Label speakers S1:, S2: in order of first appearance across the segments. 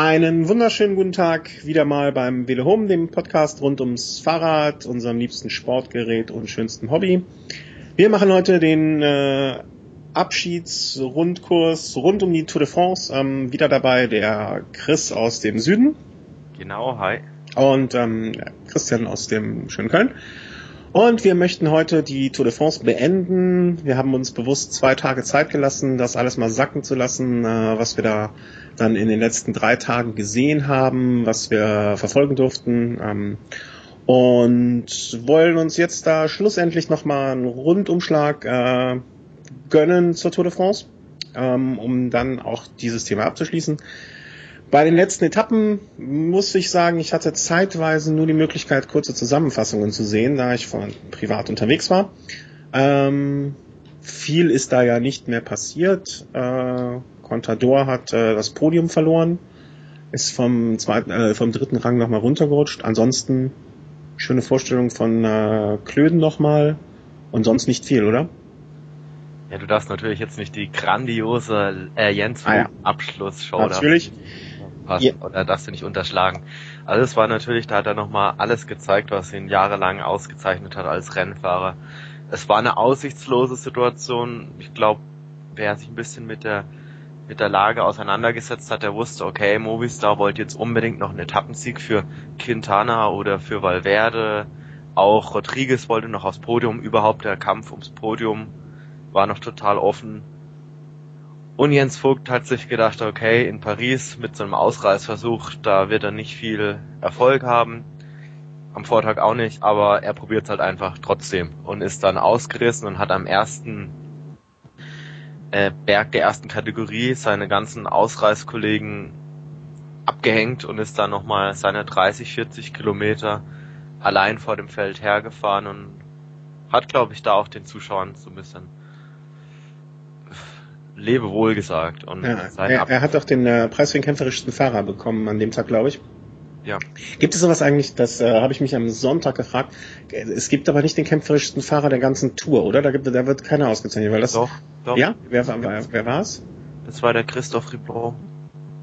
S1: Einen wunderschönen guten Tag wieder mal beim Velo Home, dem Podcast rund ums Fahrrad, unserem liebsten Sportgerät und schönsten Hobby. Wir machen heute den äh, Abschiedsrundkurs rund um die Tour de France. Ähm, wieder dabei der Chris aus dem Süden.
S2: Genau, hi.
S1: Und ähm, Christian aus dem schönen Köln. Und wir möchten heute die Tour de France beenden. Wir haben uns bewusst zwei Tage Zeit gelassen, das alles mal sacken zu lassen, äh, was wir da dann in den letzten drei Tagen gesehen haben, was wir verfolgen durften. Ähm, und wollen uns jetzt da schlussendlich nochmal einen Rundumschlag äh, gönnen zur Tour de France, ähm, um dann auch dieses Thema abzuschließen. Bei den letzten Etappen muss ich sagen, ich hatte zeitweise nur die Möglichkeit, kurze Zusammenfassungen zu sehen, da ich von privat unterwegs war. Ähm, viel ist da ja nicht mehr passiert. Äh, Contador hat äh, das Podium verloren, ist vom zweiten, äh, vom dritten Rang nochmal runtergerutscht. Ansonsten schöne Vorstellung von äh, Klöden nochmal und sonst nicht viel, oder?
S2: Ja, du darfst natürlich jetzt nicht die grandiose äh, Jens ah, ja. Abschlussshow
S1: natürlich
S2: passen ja. oder darfst du nicht unterschlagen. Also es war natürlich, da hat er nochmal alles gezeigt, was ihn jahrelang ausgezeichnet hat als Rennfahrer. Es war eine aussichtslose Situation. Ich glaube, wer sich ein bisschen mit der mit der Lage auseinandergesetzt hat, der wusste, okay, Movistar wollte jetzt unbedingt noch einen Etappensieg für Quintana oder für Valverde. Auch Rodriguez wollte noch aufs Podium. Überhaupt der Kampf ums Podium war noch total offen. Und Jens Vogt hat sich gedacht, okay, in Paris mit so einem Ausreißversuch, da wird er nicht viel Erfolg haben. Am Vortag auch nicht, aber er probiert es halt einfach trotzdem und ist dann ausgerissen und hat am ersten äh, Berg der ersten Kategorie seine ganzen Ausreißkollegen abgehängt und ist dann nochmal seine 30, 40 Kilometer allein vor dem Feld hergefahren und hat, glaube ich, da auch den Zuschauern so ein bisschen Lebewohl gesagt. Und
S1: ja, er, er, hat auch den äh, Preis für den kämpferischsten Fahrer bekommen an dem Tag, glaube ich.
S2: Ja.
S1: Gibt es sowas eigentlich, das äh, habe ich mich am Sonntag gefragt, es gibt aber nicht den kämpferischsten Fahrer der ganzen Tour, oder? Da, gibt, da wird keiner ausgezeichnet, weil das...
S2: Doch, doch.
S1: Ja? Wer, wer, wer war es?
S2: Das war der Christophe Riblon.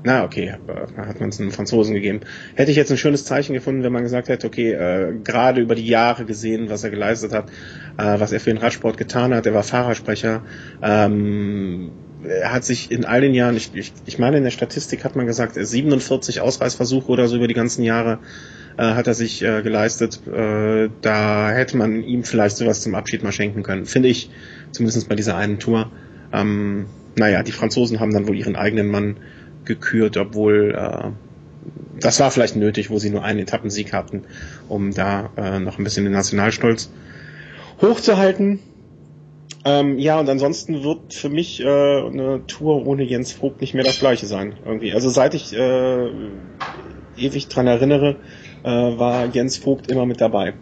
S1: Na, okay, da hat man es einem Franzosen gegeben. Hätte ich jetzt ein schönes Zeichen gefunden, wenn man gesagt hätte, okay, äh, gerade über die Jahre gesehen, was er geleistet hat, äh, was er für den Radsport getan hat, er war Fahrersprecher, ähm, er hat sich in all den Jahren, ich, ich, ich meine in der Statistik hat man gesagt, 47 Ausreißversuche oder so über die ganzen Jahre äh, hat er sich äh, geleistet. Äh, da hätte man ihm vielleicht sowas zum Abschied mal schenken können, finde ich, zumindest bei dieser einen Tour. Ähm, naja, die Franzosen haben dann wohl ihren eigenen Mann gekürt, obwohl äh, das war vielleicht nötig, wo sie nur einen Etappensieg hatten, um da äh, noch ein bisschen den Nationalstolz hochzuhalten. Ähm, ja, und ansonsten wird für mich äh, eine Tour ohne Jens Vogt nicht mehr das gleiche sein. Irgendwie. Also seit ich äh, ewig dran erinnere, äh, war Jens Vogt immer mit dabei.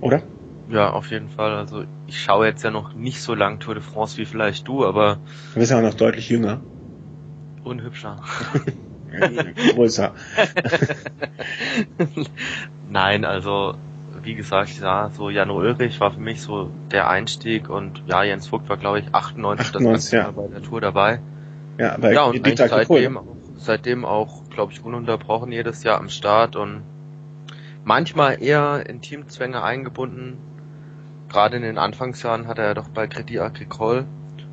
S1: Oder?
S2: Ja, auf jeden Fall. Also ich schaue jetzt ja noch nicht so lang Tour de France wie vielleicht du, aber.
S1: Du bist ja auch noch deutlich jünger.
S2: Und hübscher.
S1: Größer.
S2: Nein, also wie gesagt, ja, so Jan Ulrich war für mich so der Einstieg und ja, Jens Vogt war glaube ich 98, 98 das ja. bei der Tour dabei.
S1: Ja, aber
S2: ja, und seitdem, auch, seitdem auch, glaube ich, ununterbrochen jedes Jahr am Start und manchmal eher in Teamzwänge eingebunden. Gerade in den Anfangsjahren hat er ja doch bei Credit Agricole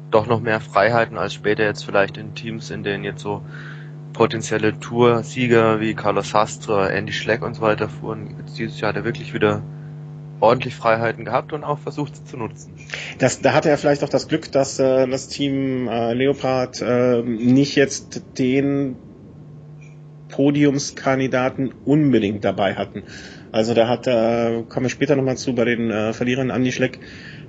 S2: doch noch mehr Freiheiten als später jetzt vielleicht in Teams, in denen jetzt so potenzielle Tour-Sieger wie Carlos Sastre, Andy Schleck und so weiter fuhren. Dieses Jahr hat er wirklich wieder ordentlich Freiheiten gehabt und auch versucht sie zu nutzen.
S1: Das, da hatte er vielleicht auch das Glück, dass äh, das Team äh, Leopard äh, nicht jetzt den Podiumskandidaten unbedingt dabei hatten. Also da hat, äh, kommen wir später nochmal zu, bei den äh, Verlierern Andy Schleck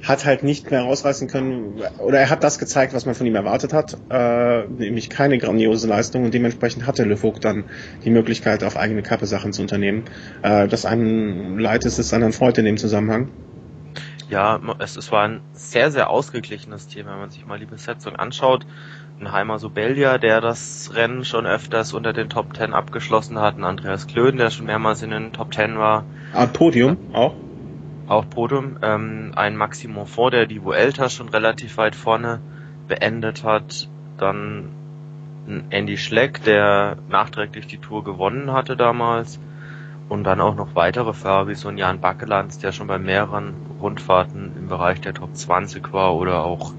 S1: hat halt nicht mehr rausreißen können, oder er hat das gezeigt, was man von ihm erwartet hat, äh, nämlich keine grandiose Leistung und dementsprechend hatte Le Vogt dann die Möglichkeit, auf eigene Kappe Sachen zu unternehmen. Äh, das einen leid ist, ist anderen Freund in dem Zusammenhang.
S2: Ja, es, es war ein sehr, sehr ausgeglichenes Team, wenn man sich mal die Besetzung anschaut. Ein Heimer Sobelja, der das Rennen schon öfters unter den Top Ten abgeschlossen hat, ein Andreas Klöden, der schon mehrmals in den Top Ten war.
S1: Ah, Podium auch?
S2: Auch Podium. Ähm, ein Maximum vor, der die Vuelta schon relativ weit vorne beendet hat. Dann ein Andy Schleck, der nachträglich die Tour gewonnen hatte damals. Und dann auch noch weitere Fahrer wie so ein Jan Backelands, der schon bei mehreren Rundfahrten im Bereich der Top 20 war oder auch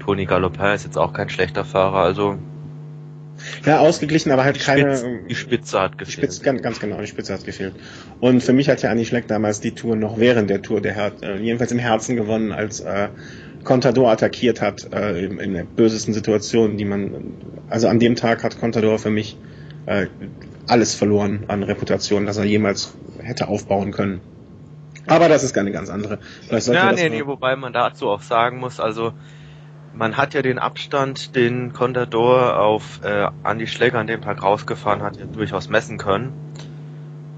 S2: Toni Galopin ist jetzt auch kein schlechter Fahrer, also
S1: ja, ausgeglichen, aber halt
S2: die
S1: keine.
S2: Spitze, die Spitze hat gefehlt.
S1: Spitze, ganz, ganz genau, die Spitze hat gefehlt. Und für mich hat ja Anni Schleck damals die Tour noch während der Tour, der hat äh, jedenfalls im Herzen gewonnen, als äh, Contador attackiert hat, äh, in, in der bösesten Situation, die man, also an dem Tag hat Contador für mich äh, alles verloren an Reputation, dass er jemals hätte aufbauen können. Aber das ist eine ganz andere.
S2: Ja, nee, nee, wobei man dazu auch sagen muss, also man hat ja den Abstand, den Contador auf äh, Andy Schläger an dem Tag rausgefahren hat, ja durchaus messen können.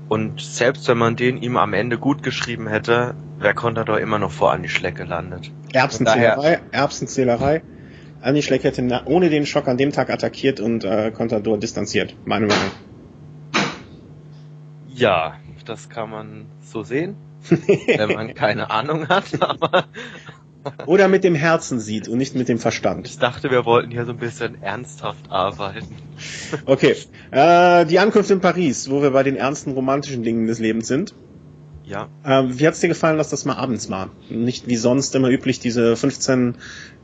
S2: Und selbst wenn man den ihm am Ende gut geschrieben hätte, wäre Contador immer noch vor Andy Schleck gelandet.
S1: Erbsenzählerei, Erbsenzählerei. Anni Schleck hätte ohne den Schock an dem Tag attackiert und äh, Contador distanziert, meine Meinung.
S2: Ja, das kann man so sehen, wenn man keine Ahnung hat, aber
S1: Oder mit dem Herzen sieht und nicht mit dem Verstand.
S2: ich dachte, wir wollten hier so ein bisschen ernsthaft arbeiten.
S1: Okay, äh, die Ankunft in Paris, wo wir bei den ernsten romantischen Dingen des Lebens sind.
S2: Ja,
S1: Äh, wie hat's dir gefallen, dass das mal abends war? Nicht wie sonst immer üblich diese 15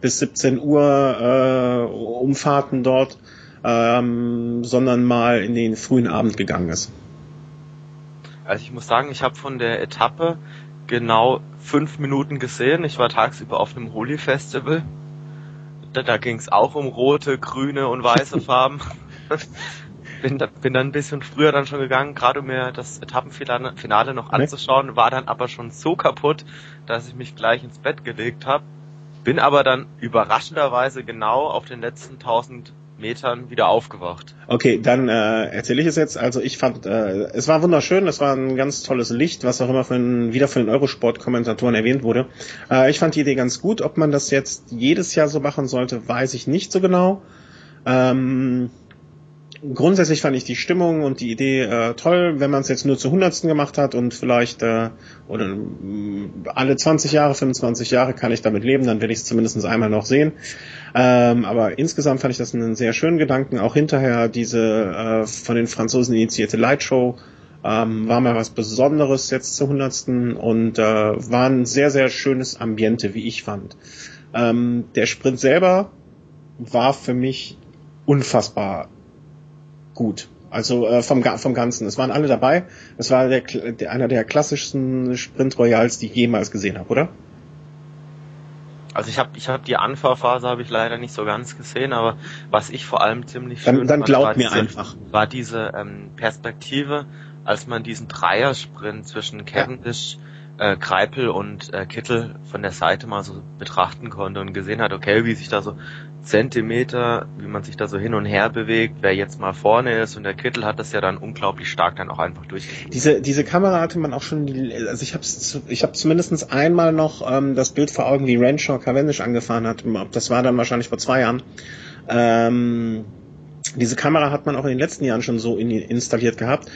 S1: bis 17 Uhr äh, Umfahrten dort, ähm, sondern mal in den frühen Abend gegangen ist.
S2: Also ich muss sagen, ich habe von der Etappe genau fünf Minuten gesehen. Ich war tagsüber auf einem Holi-Festival. Da, da ging es auch um rote, grüne und weiße Farben. bin, da, bin dann ein bisschen früher dann schon gegangen, gerade um mir das Etappenfinale Finale noch anzuschauen, war dann aber schon so kaputt, dass ich mich gleich ins Bett gelegt habe. Bin aber dann überraschenderweise genau auf den letzten 1000 Metern wieder aufgewacht.
S1: Okay, dann äh, erzähle ich es jetzt. Also ich fand, äh, es war wunderschön, es war ein ganz tolles Licht, was auch immer von, wieder von den Eurosport-Kommentatoren erwähnt wurde. Äh, ich fand die Idee ganz gut. Ob man das jetzt jedes Jahr so machen sollte, weiß ich nicht so genau. Ähm, grundsätzlich fand ich die Stimmung und die Idee äh, toll, wenn man es jetzt nur zu Hundertsten gemacht hat und vielleicht äh, oder mh, alle 20 Jahre, 25 Jahre kann ich damit leben, dann werde ich es zumindest einmal noch sehen. Ähm, aber insgesamt fand ich das einen sehr schönen Gedanken. Auch hinterher diese äh, von den Franzosen initiierte Lightshow ähm, war mal was Besonderes jetzt zu Hundertsten und äh, war ein sehr, sehr schönes Ambiente, wie ich fand. Ähm, der Sprint selber war für mich unfassbar gut. Also äh, vom, vom Ganzen. Es waren alle dabei. Es war der, der, einer der klassischsten Sprint Royals, die ich jemals gesehen habe, oder?
S2: Also ich habe ich hab die Anfahrphase habe ich leider nicht so ganz gesehen, aber was ich vor allem ziemlich
S1: Dann,
S2: schön
S1: dann
S2: fand,
S1: glaub
S2: war
S1: mir
S2: diese,
S1: einfach.
S2: war diese ähm, Perspektive, als man diesen Dreiersprint zwischen Cavendish, äh, Greipel und äh, Kittel von der Seite mal so betrachten konnte und gesehen hat, okay, wie sich da so Zentimeter, wie man sich da so hin und her bewegt, wer jetzt mal vorne ist und der Kittel hat das ja dann unglaublich stark dann auch einfach durchgeführt.
S1: Diese, diese Kamera hatte man auch schon, also ich habe ich hab zumindest einmal noch ähm, das Bild vor Augen, wie Renshaw Cavendish angefahren hat. Das war dann wahrscheinlich vor zwei Jahren. Ähm, diese Kamera hat man auch in den letzten Jahren schon so in, installiert gehabt.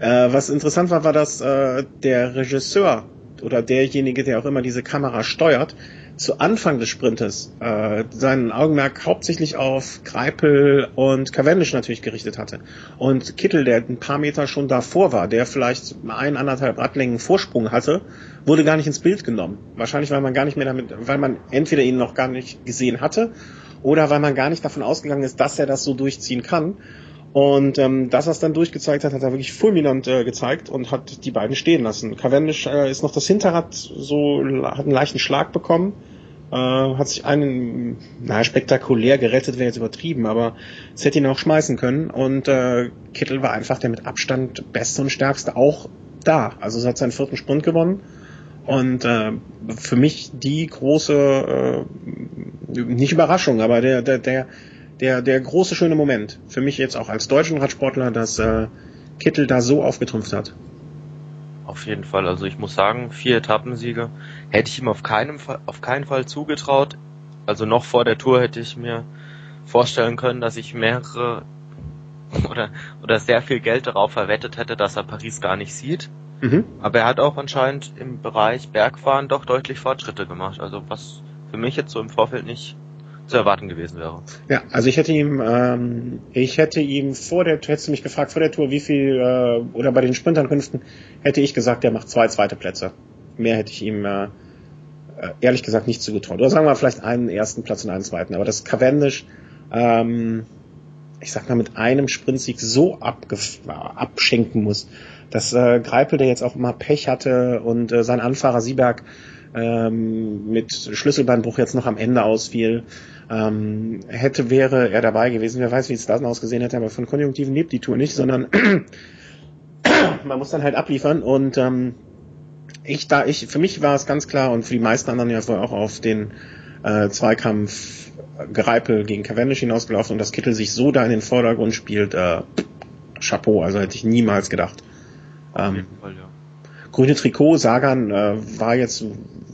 S1: Äh, was interessant war, war, dass äh, der Regisseur oder derjenige, der auch immer diese Kamera steuert, zu Anfang des Sprintes äh, seinen Augenmerk hauptsächlich auf Greipel und Cavendish natürlich gerichtet hatte. Und Kittel, der ein paar Meter schon davor war, der vielleicht ein, anderthalb Radlängen Vorsprung hatte, wurde gar nicht ins Bild genommen. Wahrscheinlich, weil man gar nicht mehr damit, weil man entweder ihn noch gar nicht gesehen hatte oder weil man gar nicht davon ausgegangen ist, dass er das so durchziehen kann. Und ähm, dass er es dann durchgezeigt hat, hat er wirklich fulminant äh, gezeigt und hat die beiden stehen lassen. Cavendish äh, ist noch das Hinterrad so, hat einen leichten Schlag bekommen, äh, hat sich einen, naja, spektakulär gerettet, wäre jetzt übertrieben, aber es hätte ihn auch schmeißen können. Und äh, Kittel war einfach der mit Abstand beste und stärkste auch da. Also er hat seinen vierten Sprint gewonnen. Und äh, für mich die große, äh, nicht Überraschung, aber der, der, der, der, der große schöne Moment. Für mich jetzt auch als deutschen Radsportler, dass äh, Kittel da so aufgetrumpft hat.
S2: Auf jeden Fall. Also ich muss sagen, vier Etappensiege hätte ich ihm auf keinen Fall, auf keinen Fall zugetraut. Also noch vor der Tour hätte ich mir vorstellen können, dass ich mehrere oder, oder sehr viel Geld darauf verwettet hätte, dass er Paris gar nicht sieht.
S1: Mhm.
S2: Aber er hat auch anscheinend im Bereich Bergfahren doch deutlich Fortschritte gemacht. Also was für mich jetzt so im Vorfeld nicht zu erwarten gewesen wäre.
S1: Ja, also ich hätte ihm, ähm, ich hätte ihm vor der, hättest du mich gefragt vor der Tour, wie viel, äh, oder bei den Sprintankünften, hätte ich gesagt, der macht zwei zweite Plätze. Mehr hätte ich ihm, äh, äh, ehrlich gesagt nicht zugetraut. Oder sagen wir vielleicht einen ersten Platz und einen zweiten. Aber das Cavendish, ähm, ich sag mal, mit einem Sprintsieg so abschenken muss, dass äh, Greipel, der jetzt auch immer Pech hatte und äh, sein Anfahrer Sieberg ähm, mit Schlüsselbeinbruch jetzt noch am Ende ausfiel, ähm, hätte, wäre er dabei gewesen. Wer weiß, wie es dann ausgesehen hätte, aber von Konjunktiven lebt die Tour nicht, sondern man muss dann halt abliefern und ähm, ich da ich für mich war es ganz klar und für die meisten anderen ja auch auf den äh, Zweikampf Greipel gegen Cavendish hinausgelaufen und dass Kittel sich so da in den Vordergrund spielt, äh, Chapeau, also hätte ich niemals gedacht. Ähm, Fall, ja. Grüne Trikot, Sagan äh, war jetzt,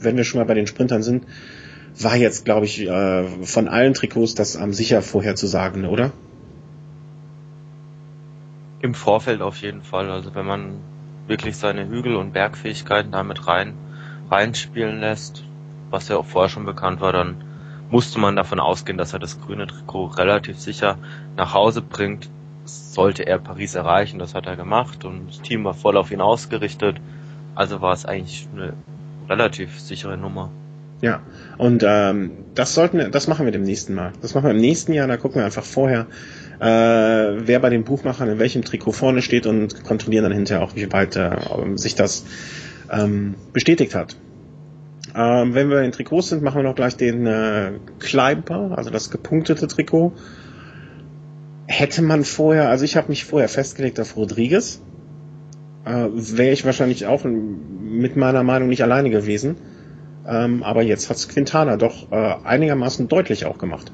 S1: wenn wir schon mal bei den Sprintern sind, war jetzt, glaube ich, äh, von allen Trikots das am sicher vorherzusagende, oder?
S2: Im Vorfeld auf jeden Fall. Also wenn man wirklich seine Hügel- und Bergfähigkeiten damit rein reinspielen lässt, was ja auch vorher schon bekannt war, dann musste man davon ausgehen, dass er das grüne Trikot relativ sicher nach Hause bringt. Sollte er Paris erreichen, das hat er gemacht und das Team war voll auf ihn ausgerichtet. Also war es eigentlich eine relativ sichere Nummer.
S1: Ja, und ähm, das sollten wir, das machen wir dem nächsten Mal. Das machen wir im nächsten Jahr, da gucken wir einfach vorher, äh, wer bei den Buchmachern in welchem Trikot vorne steht und kontrollieren dann hinterher auch, wie weit äh, sich das ähm, bestätigt hat. Ähm, wenn wir in Trikots sind, machen wir noch gleich den äh, Climber, also das gepunktete Trikot. Hätte man vorher, also ich habe mich vorher festgelegt auf Rodriguez, äh, wäre ich wahrscheinlich auch mit meiner Meinung nicht alleine gewesen. Ähm, aber jetzt hat's Quintana doch äh, einigermaßen deutlich auch gemacht.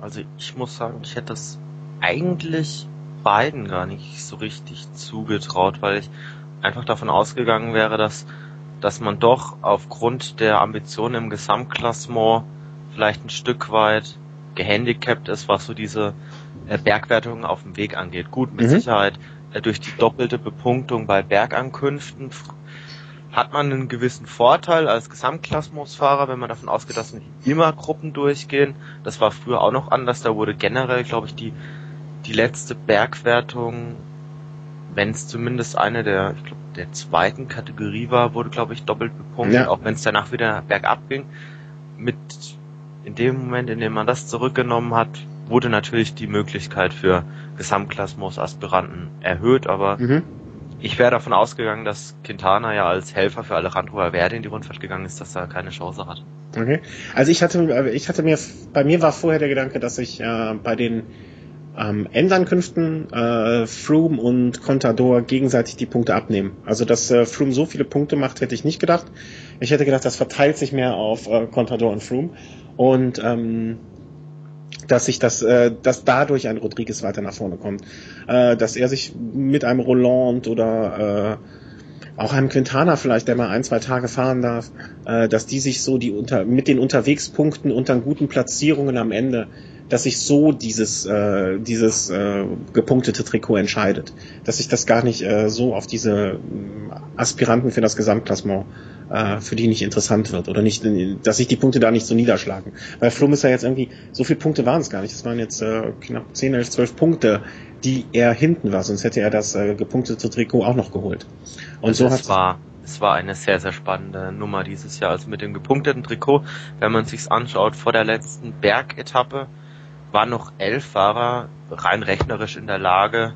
S2: Also ich muss sagen, ich hätte es eigentlich beiden gar nicht so richtig zugetraut, weil ich einfach davon ausgegangen wäre, dass dass man doch aufgrund der Ambitionen im Gesamtklassement vielleicht ein Stück weit gehandicapt ist, was so diese äh, Bergwertungen auf dem Weg angeht. Gut, mit mhm. Sicherheit durch die doppelte Bepunktung bei Bergankünften hat man einen gewissen Vorteil als Gesamtklassementsfahrer, wenn man davon ausgeht, dass nicht immer Gruppen durchgehen. Das war früher auch noch anders. Da wurde generell, glaube ich, die, die letzte Bergwertung wenn es zumindest eine der, ich glaube, der zweiten Kategorie war, wurde, glaube ich, doppelt bepunktet, ja. auch wenn es danach wieder bergab ging. Mit in dem Moment, in dem man das zurückgenommen hat, wurde natürlich die Möglichkeit für Gesamtklassmus-Aspiranten erhöht, aber mhm. ich wäre davon ausgegangen, dass Quintana ja als Helfer für Alejandro Valverde in die Rundfahrt gegangen ist, dass er keine Chance hat.
S1: Okay. Also ich hatte, ich hatte mir, bei mir war vorher der Gedanke, dass ich äh, bei den ähm, Endankünften äh, Froome und Contador gegenseitig die Punkte abnehmen. Also dass äh, Froome so viele Punkte macht, hätte ich nicht gedacht. Ich hätte gedacht, das verteilt sich mehr auf äh, Contador und Froome und ähm, dass sich das, äh, dass dadurch ein Rodriguez weiter nach vorne kommt, äh, dass er sich mit einem Roland oder äh, auch einem Quintana vielleicht, der mal ein, zwei Tage fahren darf, äh, dass die sich so die unter mit den Unterwegspunkten und dann guten Platzierungen am Ende dass sich so dieses, äh, dieses äh, gepunktete Trikot entscheidet. Dass sich das gar nicht äh, so auf diese äh, Aspiranten für das Gesamtklassement äh, für die nicht interessant wird oder nicht, dass sich die Punkte da nicht so niederschlagen. Weil Flum ist ja jetzt irgendwie, so viele Punkte waren es gar nicht. Das waren jetzt äh, knapp 10, 11, 12 Punkte, die er hinten war, sonst hätte er das äh, gepunktete Trikot auch noch geholt.
S2: Und also so hat war es war eine sehr, sehr spannende Nummer dieses Jahr. Also mit dem gepunkteten Trikot, wenn man sich's anschaut, vor der letzten Bergetappe waren noch elf Fahrer rein rechnerisch in der Lage,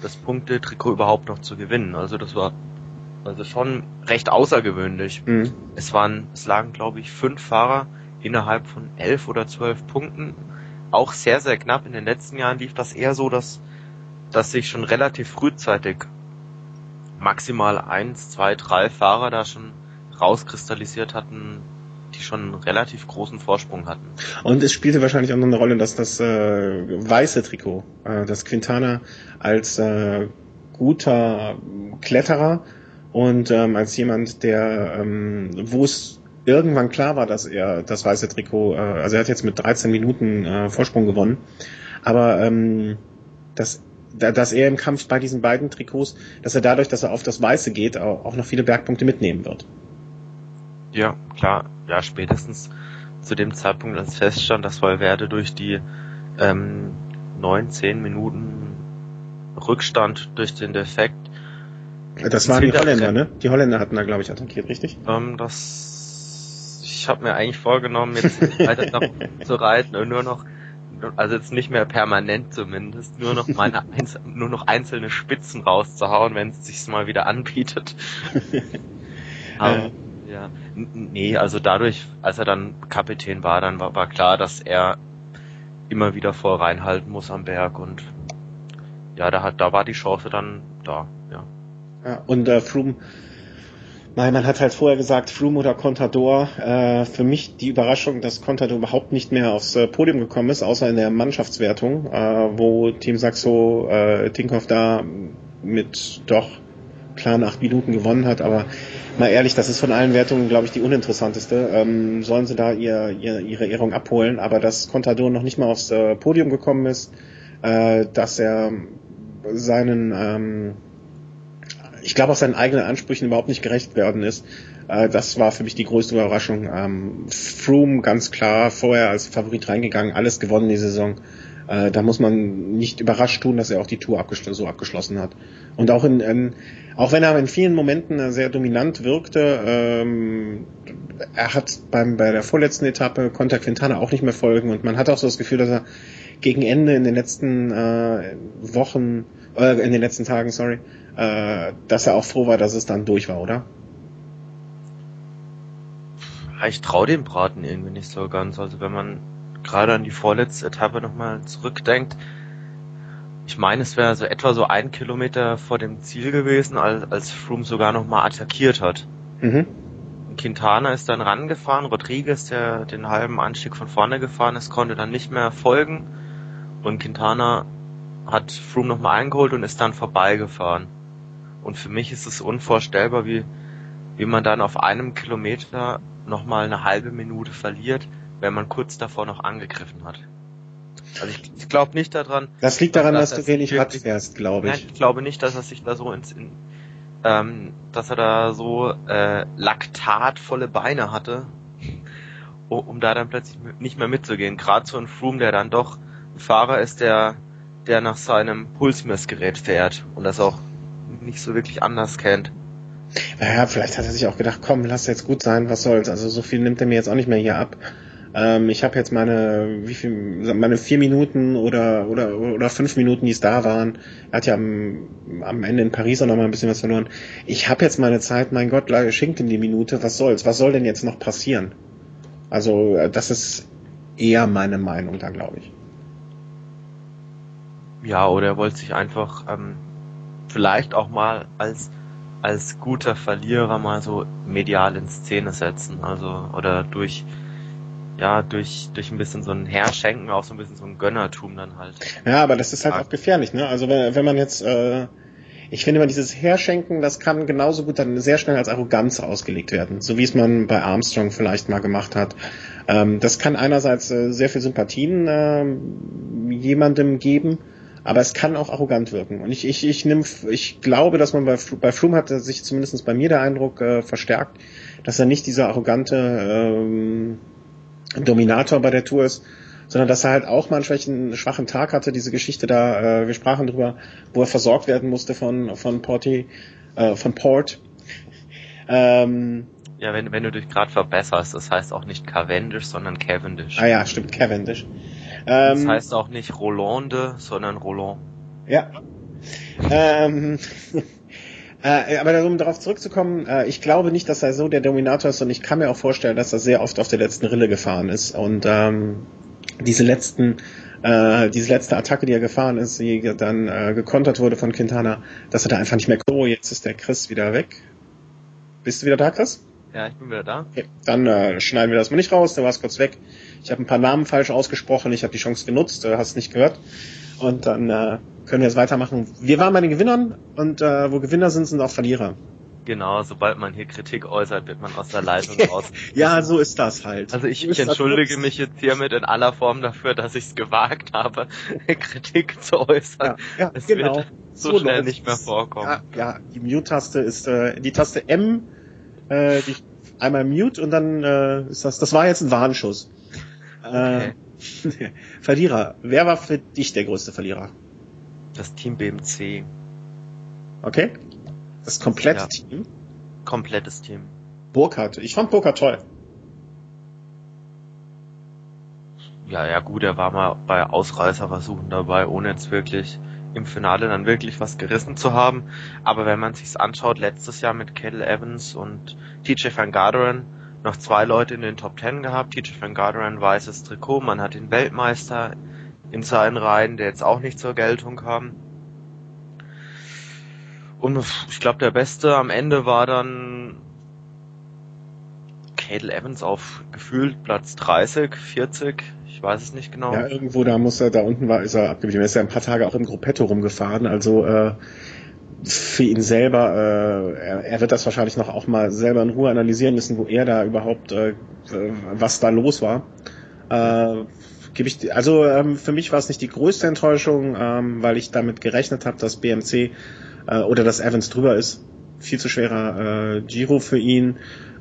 S2: das Punktetrikot überhaupt noch zu gewinnen. Also das war also schon recht außergewöhnlich. Mhm. Es waren, es lagen glaube ich fünf Fahrer innerhalb von elf oder zwölf Punkten. Auch sehr, sehr knapp. In den letzten Jahren lief das eher so, dass, dass sich schon relativ frühzeitig maximal eins, zwei, drei Fahrer da schon rauskristallisiert hatten, die schon einen relativ großen Vorsprung hatten.
S1: Und es spielte wahrscheinlich auch noch eine Rolle, dass das äh, weiße Trikot, äh, das Quintana als äh, guter Kletterer und ähm, als jemand, der, ähm, wo es irgendwann klar war, dass er das weiße Trikot, äh, also er hat jetzt mit 13 Minuten äh, Vorsprung gewonnen, aber ähm, dass dass er im Kampf bei diesen beiden Trikots, dass er dadurch, dass er auf das Weiße geht, auch noch viele Bergpunkte mitnehmen wird.
S2: Ja, klar. Ja, spätestens zu dem Zeitpunkt, als feststand, dass Valverde durch die ähm, 19 Minuten Rückstand durch den Defekt.
S1: Das waren die Holländer, ne? Die Holländer hatten da, glaube ich, attackiert, richtig?
S2: Ähm, das, ich habe mir eigentlich vorgenommen, jetzt weiter noch zu reiten und nur noch, also jetzt nicht mehr permanent zumindest, nur noch meine nur noch einzelne Spitzen rauszuhauen, wenn es sich mal wieder anbietet. Aber, ja, nee, also dadurch, als er dann Kapitän war, dann war, war klar, dass er immer wieder vor reinhalten muss am Berg und ja, da hat, da war die Chance dann da, ja.
S1: ja und äh, Froome, nein, man hat halt vorher gesagt, Froome oder Contador. Äh, für mich die Überraschung, dass Contador überhaupt nicht mehr aufs äh, Podium gekommen ist, außer in der Mannschaftswertung, äh, wo Team Saxo äh, Tinkoff da mit doch klaren acht Minuten gewonnen hat, aber mal ehrlich, das ist von allen Wertungen, glaube ich, die uninteressanteste. Ähm, sollen sie da ihr, ihr, ihre Ehrung abholen, aber dass Contador noch nicht mal aufs äh, Podium gekommen ist, äh, dass er seinen, ähm, ich glaube auch seinen eigenen Ansprüchen überhaupt nicht gerecht werden ist. Äh, das war für mich die größte Überraschung. Ähm, Froome ganz klar vorher als Favorit reingegangen, alles gewonnen die Saison. Äh, da muss man nicht überrascht tun, dass er auch die Tour abgeschl so abgeschlossen hat. Und auch in, in, auch wenn er in vielen Momenten sehr dominant wirkte, ähm, er hat beim, bei der vorletzten Etappe konnte Quintana auch nicht mehr folgen und man hat auch so das Gefühl, dass er gegen Ende in den letzten äh, Wochen, äh, in den letzten Tagen, sorry, äh, dass er auch froh war, dass es dann durch war, oder?
S2: Ich traue dem Braten irgendwie nicht so ganz. Also wenn man gerade an die vorletzte Etappe nochmal zurückdenkt, ich meine, es wäre so etwa so ein Kilometer vor dem Ziel gewesen, als, als Froome sogar nochmal attackiert hat. Mhm. Quintana ist dann rangefahren, Rodriguez, der den halben Anstieg von vorne gefahren ist, konnte dann nicht mehr folgen und Quintana hat Froome nochmal eingeholt und ist dann vorbeigefahren. Und für mich ist es unvorstellbar, wie, wie man dann auf einem Kilometer nochmal eine halbe Minute verliert, wenn man kurz davor noch angegriffen hat. Also ich, ich glaube nicht daran.
S1: Das liegt daran, dass, dass du wenig Rad fährst, glaube ich.
S2: Nein, ich glaube nicht, dass er sich da so ins, in, ähm, dass er da so äh, laktatvolle Beine hatte, um da dann plötzlich nicht mehr mitzugehen. Gerade so ein Froome, der dann doch Fahrer ist, der, der nach seinem Pulsmessgerät fährt und das auch nicht so wirklich anders kennt.
S1: Naja, vielleicht hat er sich auch gedacht, komm, lass jetzt gut sein, was soll's. Also so viel nimmt er mir jetzt auch nicht mehr hier ab. Ähm, ich habe jetzt meine, wie viel, meine vier Minuten oder oder oder fünf Minuten, die es da waren. Er hat ja am, am Ende in Paris auch noch mal ein bisschen was verloren. Ich habe jetzt meine Zeit, mein Gott, schenkt ihm die Minute. Was soll's? Was soll denn jetzt noch passieren? Also äh, das ist eher meine Meinung da, glaube ich.
S2: Ja, oder er wollte sich einfach ähm, vielleicht auch mal als als guter Verlierer mal so medial in Szene setzen, also oder durch ja durch durch ein bisschen so ein Herschenken auch so ein bisschen so ein Gönnertum dann halt.
S1: Ja, aber das ist halt auch gefährlich, ne? Also wenn, wenn man jetzt äh, ich finde immer dieses Herschenken, das kann genauso gut dann sehr schnell als Arroganz ausgelegt werden, so wie es man bei Armstrong vielleicht mal gemacht hat. Ähm, das kann einerseits äh, sehr viel Sympathien äh, jemandem geben, aber es kann auch arrogant wirken. Und ich, ich, ich, nehm, ich glaube, dass man bei, bei Froome hat sich zumindest bei mir der Eindruck äh, verstärkt, dass er nicht dieser arrogante ähm, Dominator bei der Tour ist, sondern dass er halt auch manchmal einen schwachen Tag hatte, diese Geschichte da, äh, wir sprachen drüber, wo er versorgt werden musste von, von Porty, äh, von Port.
S2: ähm, ja, wenn, wenn du dich gerade verbesserst, das heißt auch nicht Cavendish, sondern Cavendish.
S1: Ah ja, stimmt, Cavendish.
S2: Ähm, das heißt auch nicht Rolande, sondern Roland.
S1: Ja. ähm, äh, aber um darauf zurückzukommen, äh, ich glaube nicht, dass er so der Dominator ist und ich kann mir auch vorstellen, dass er sehr oft auf der letzten Rille gefahren ist und ähm, diese letzten äh, diese letzte Attacke, die er gefahren ist, die dann äh, gekontert wurde von Quintana, dass er da einfach nicht mehr, oh, jetzt ist der Chris wieder weg. Bist du wieder da, Chris?
S2: Ja, ich bin wieder da.
S1: Okay, dann äh, schneiden wir das mal nicht raus, du warst kurz weg. Ich habe ein paar Namen falsch ausgesprochen, ich habe die Chance genutzt, äh, hast nicht gehört. Und dann äh, können wir jetzt weitermachen. Wir waren bei den Gewinnern und äh, wo Gewinner sind, sind auch Verlierer.
S2: Genau, sobald man hier Kritik äußert, wird man aus der Leitung raus.
S1: ja, so ist das halt.
S2: Also ich, ich entschuldige mich jetzt hiermit in aller Form dafür, dass ich es gewagt habe, Kritik zu äußern.
S1: Ja, ja genau.
S2: Wird so, so schnell läuft's. nicht mehr vorkommen.
S1: Ja, ja die Mute-Taste ist äh, die Taste M, äh, die einmal Mute und dann äh, ist das, das war jetzt ein Warnschuss. Okay. Äh, Verlierer. Wer war für dich der größte Verlierer?
S2: Das Team BMC.
S1: Okay. Das komplette ja. Team?
S2: Komplettes Team.
S1: Burkhardt. Ich fand Burkhardt toll.
S2: Ja, ja gut, er war mal bei Ausreißerversuchen dabei, ohne jetzt wirklich im Finale dann wirklich was gerissen zu haben. Aber wenn man sich's anschaut, letztes Jahr mit Kettle Evans und TJ Van Garderen noch zwei Leute in den Top Ten gehabt. TJ Van Garderen weißes Trikot, man hat den Weltmeister in seinen Reihen, der jetzt auch nicht zur Geltung kam. Und ich glaube, der Beste am Ende war dann Cadel Evans auf gefühlt Platz 30, 40. Ich weiß es nicht genau.
S1: Ja, irgendwo da muss er, da unten war, ist er abgeblieben. Er ist ja ein paar Tage auch im Gruppetto rumgefahren. Also äh, für ihn selber, äh, er, er wird das wahrscheinlich noch auch mal selber in Ruhe analysieren müssen, wo er da überhaupt, äh, was da los war. Äh, gebe ich, also ähm, für mich war es nicht die größte Enttäuschung, ähm, weil ich damit gerechnet habe, dass BMC äh, oder dass Evans drüber ist. Viel zu schwerer äh, Giro für ihn.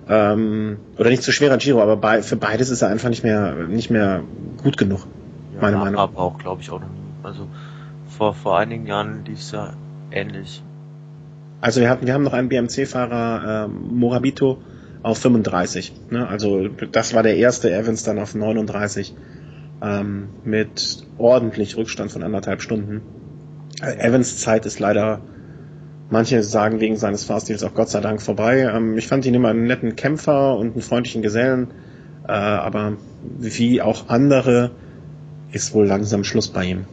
S1: Ähm, oder nicht zu schwerer Giro, aber bei, für beides ist er einfach nicht mehr nicht mehr gut genug.
S2: Ja, meine Meinung. Aber auch, glaube ich, auch noch. Also vor, vor einigen Jahren lief es ja ähnlich.
S1: Also wir hatten, wir haben noch einen BMC-Fahrer, äh, Morabito, auf 35. Ne? Also das war der erste, Evans dann auf 39 ähm, mit ordentlich Rückstand von anderthalb Stunden. Äh, Evans Zeit ist leider Manche sagen wegen seines Fahrstils auch Gott sei Dank vorbei. Ähm, ich fand ihn immer einen netten Kämpfer und einen freundlichen Gesellen, äh, aber wie auch andere ist wohl langsam Schluss bei ihm.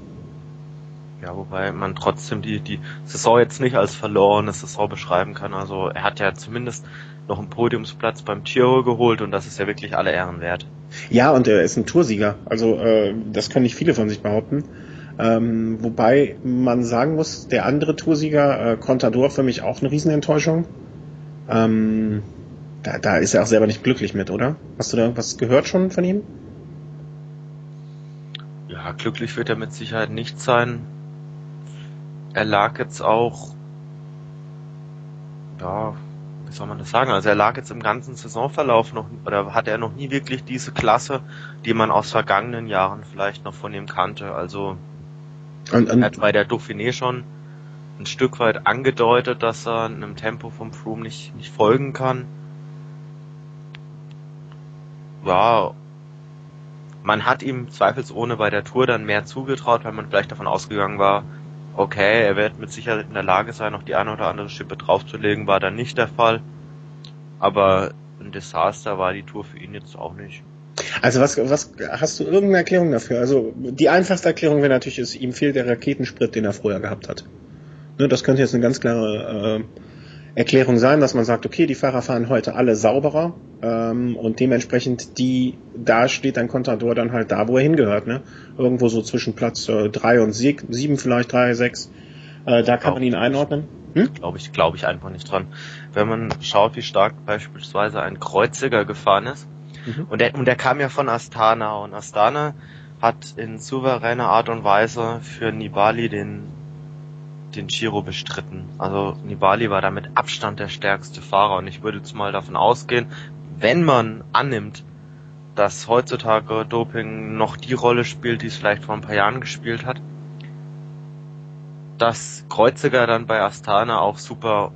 S2: Ja, wobei man trotzdem die, die Saison jetzt nicht als verlorene Saison beschreiben kann. Also er hat ja zumindest noch einen Podiumsplatz beim Tiro geholt und das ist ja wirklich alle Ehren wert.
S1: Ja, und er ist ein Toursieger. Also äh, das können nicht viele von sich behaupten. Ähm, wobei man sagen muss, der andere Toursieger, äh, Contador, für mich auch eine Riesenenttäuschung. Ähm, da, da ist er auch selber nicht glücklich mit, oder? Hast du da irgendwas gehört schon von ihm?
S2: Ja, glücklich wird er mit Sicherheit nicht sein. Er lag jetzt auch, ja, wie soll man das sagen? Also er lag jetzt im ganzen Saisonverlauf noch, oder hatte er noch nie wirklich diese Klasse, die man aus vergangenen Jahren vielleicht noch von ihm kannte. Also und, und, er hat bei der Dauphiné schon ein Stück weit angedeutet, dass er einem Tempo vom Froome nicht, nicht folgen kann. Ja, man hat ihm zweifelsohne bei der Tour dann mehr zugetraut, weil man vielleicht davon ausgegangen war, okay, er wird mit Sicherheit in der Lage sein, noch die eine oder andere Schippe draufzulegen, war dann nicht der Fall. Aber ein Desaster war die Tour für ihn jetzt auch nicht.
S1: Also was, was hast du irgendeine Erklärung dafür? Also die einfachste Erklärung wäre natürlich, ist, ihm fehlt der Raketensprit, den er vorher gehabt hat. Ne, das könnte jetzt eine ganz klare äh, Erklärung sein, dass man sagt, okay, die Fahrer fahren heute alle sauberer ähm, und dementsprechend die, da steht ein Contador dann halt da, wo er hingehört, ne? Irgendwo so zwischen Platz äh, drei und sieben vielleicht, drei, sechs. Äh, da kann man ihn einordnen.
S2: Hm? Glaube ich, glaube ich einfach nicht dran. Wenn man schaut, wie stark beispielsweise ein Kreuziger gefahren ist, Mhm. Und, der, und der kam ja von Astana und Astana hat in souveräner Art und Weise für Nibali den den Giro bestritten. Also Nibali war da mit Abstand der stärkste Fahrer und ich würde jetzt mal davon ausgehen, wenn man annimmt, dass heutzutage Doping noch die Rolle spielt, die es vielleicht vor ein paar Jahren gespielt hat, dass Kreuziger dann bei Astana auch super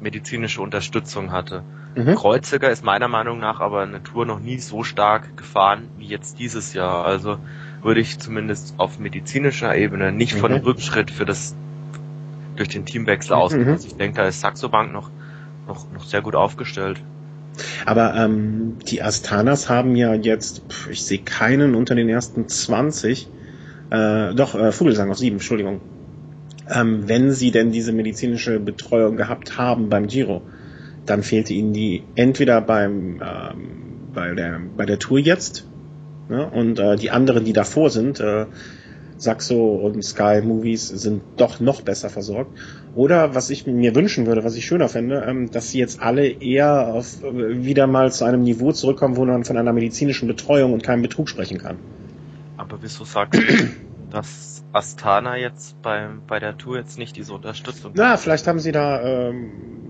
S2: medizinische Unterstützung hatte. Mhm. Kreuziger ist meiner Meinung nach aber eine Tour noch nie so stark gefahren wie jetzt dieses Jahr. Also würde ich zumindest auf medizinischer Ebene nicht mhm. von einem Rückschritt für das durch den Teamwechsel mhm. ausgehen. Also ich denke, da ist Saxo Bank noch, noch, noch sehr gut aufgestellt.
S1: Aber ähm, die Astanas haben ja jetzt, ich sehe keinen unter den ersten 20, äh, doch, äh, Vogelsang auf sieben, Entschuldigung. Ähm, wenn sie denn diese medizinische Betreuung gehabt haben beim Giro dann fehlte ihnen die entweder beim ähm, bei der bei der Tour jetzt ne? und äh, die anderen, die davor sind, äh, Saxo und Sky Movies sind doch noch besser versorgt. Oder was ich mir wünschen würde, was ich schöner fände, ähm, dass sie jetzt alle eher auf, äh, wieder mal zu einem Niveau zurückkommen, wo man von einer medizinischen Betreuung und keinem Betrug sprechen kann.
S2: Aber wieso sagst du, dass Astana jetzt beim, bei der Tour jetzt nicht diese Unterstützung?
S1: Na, vielleicht haben sie da, ähm, äh,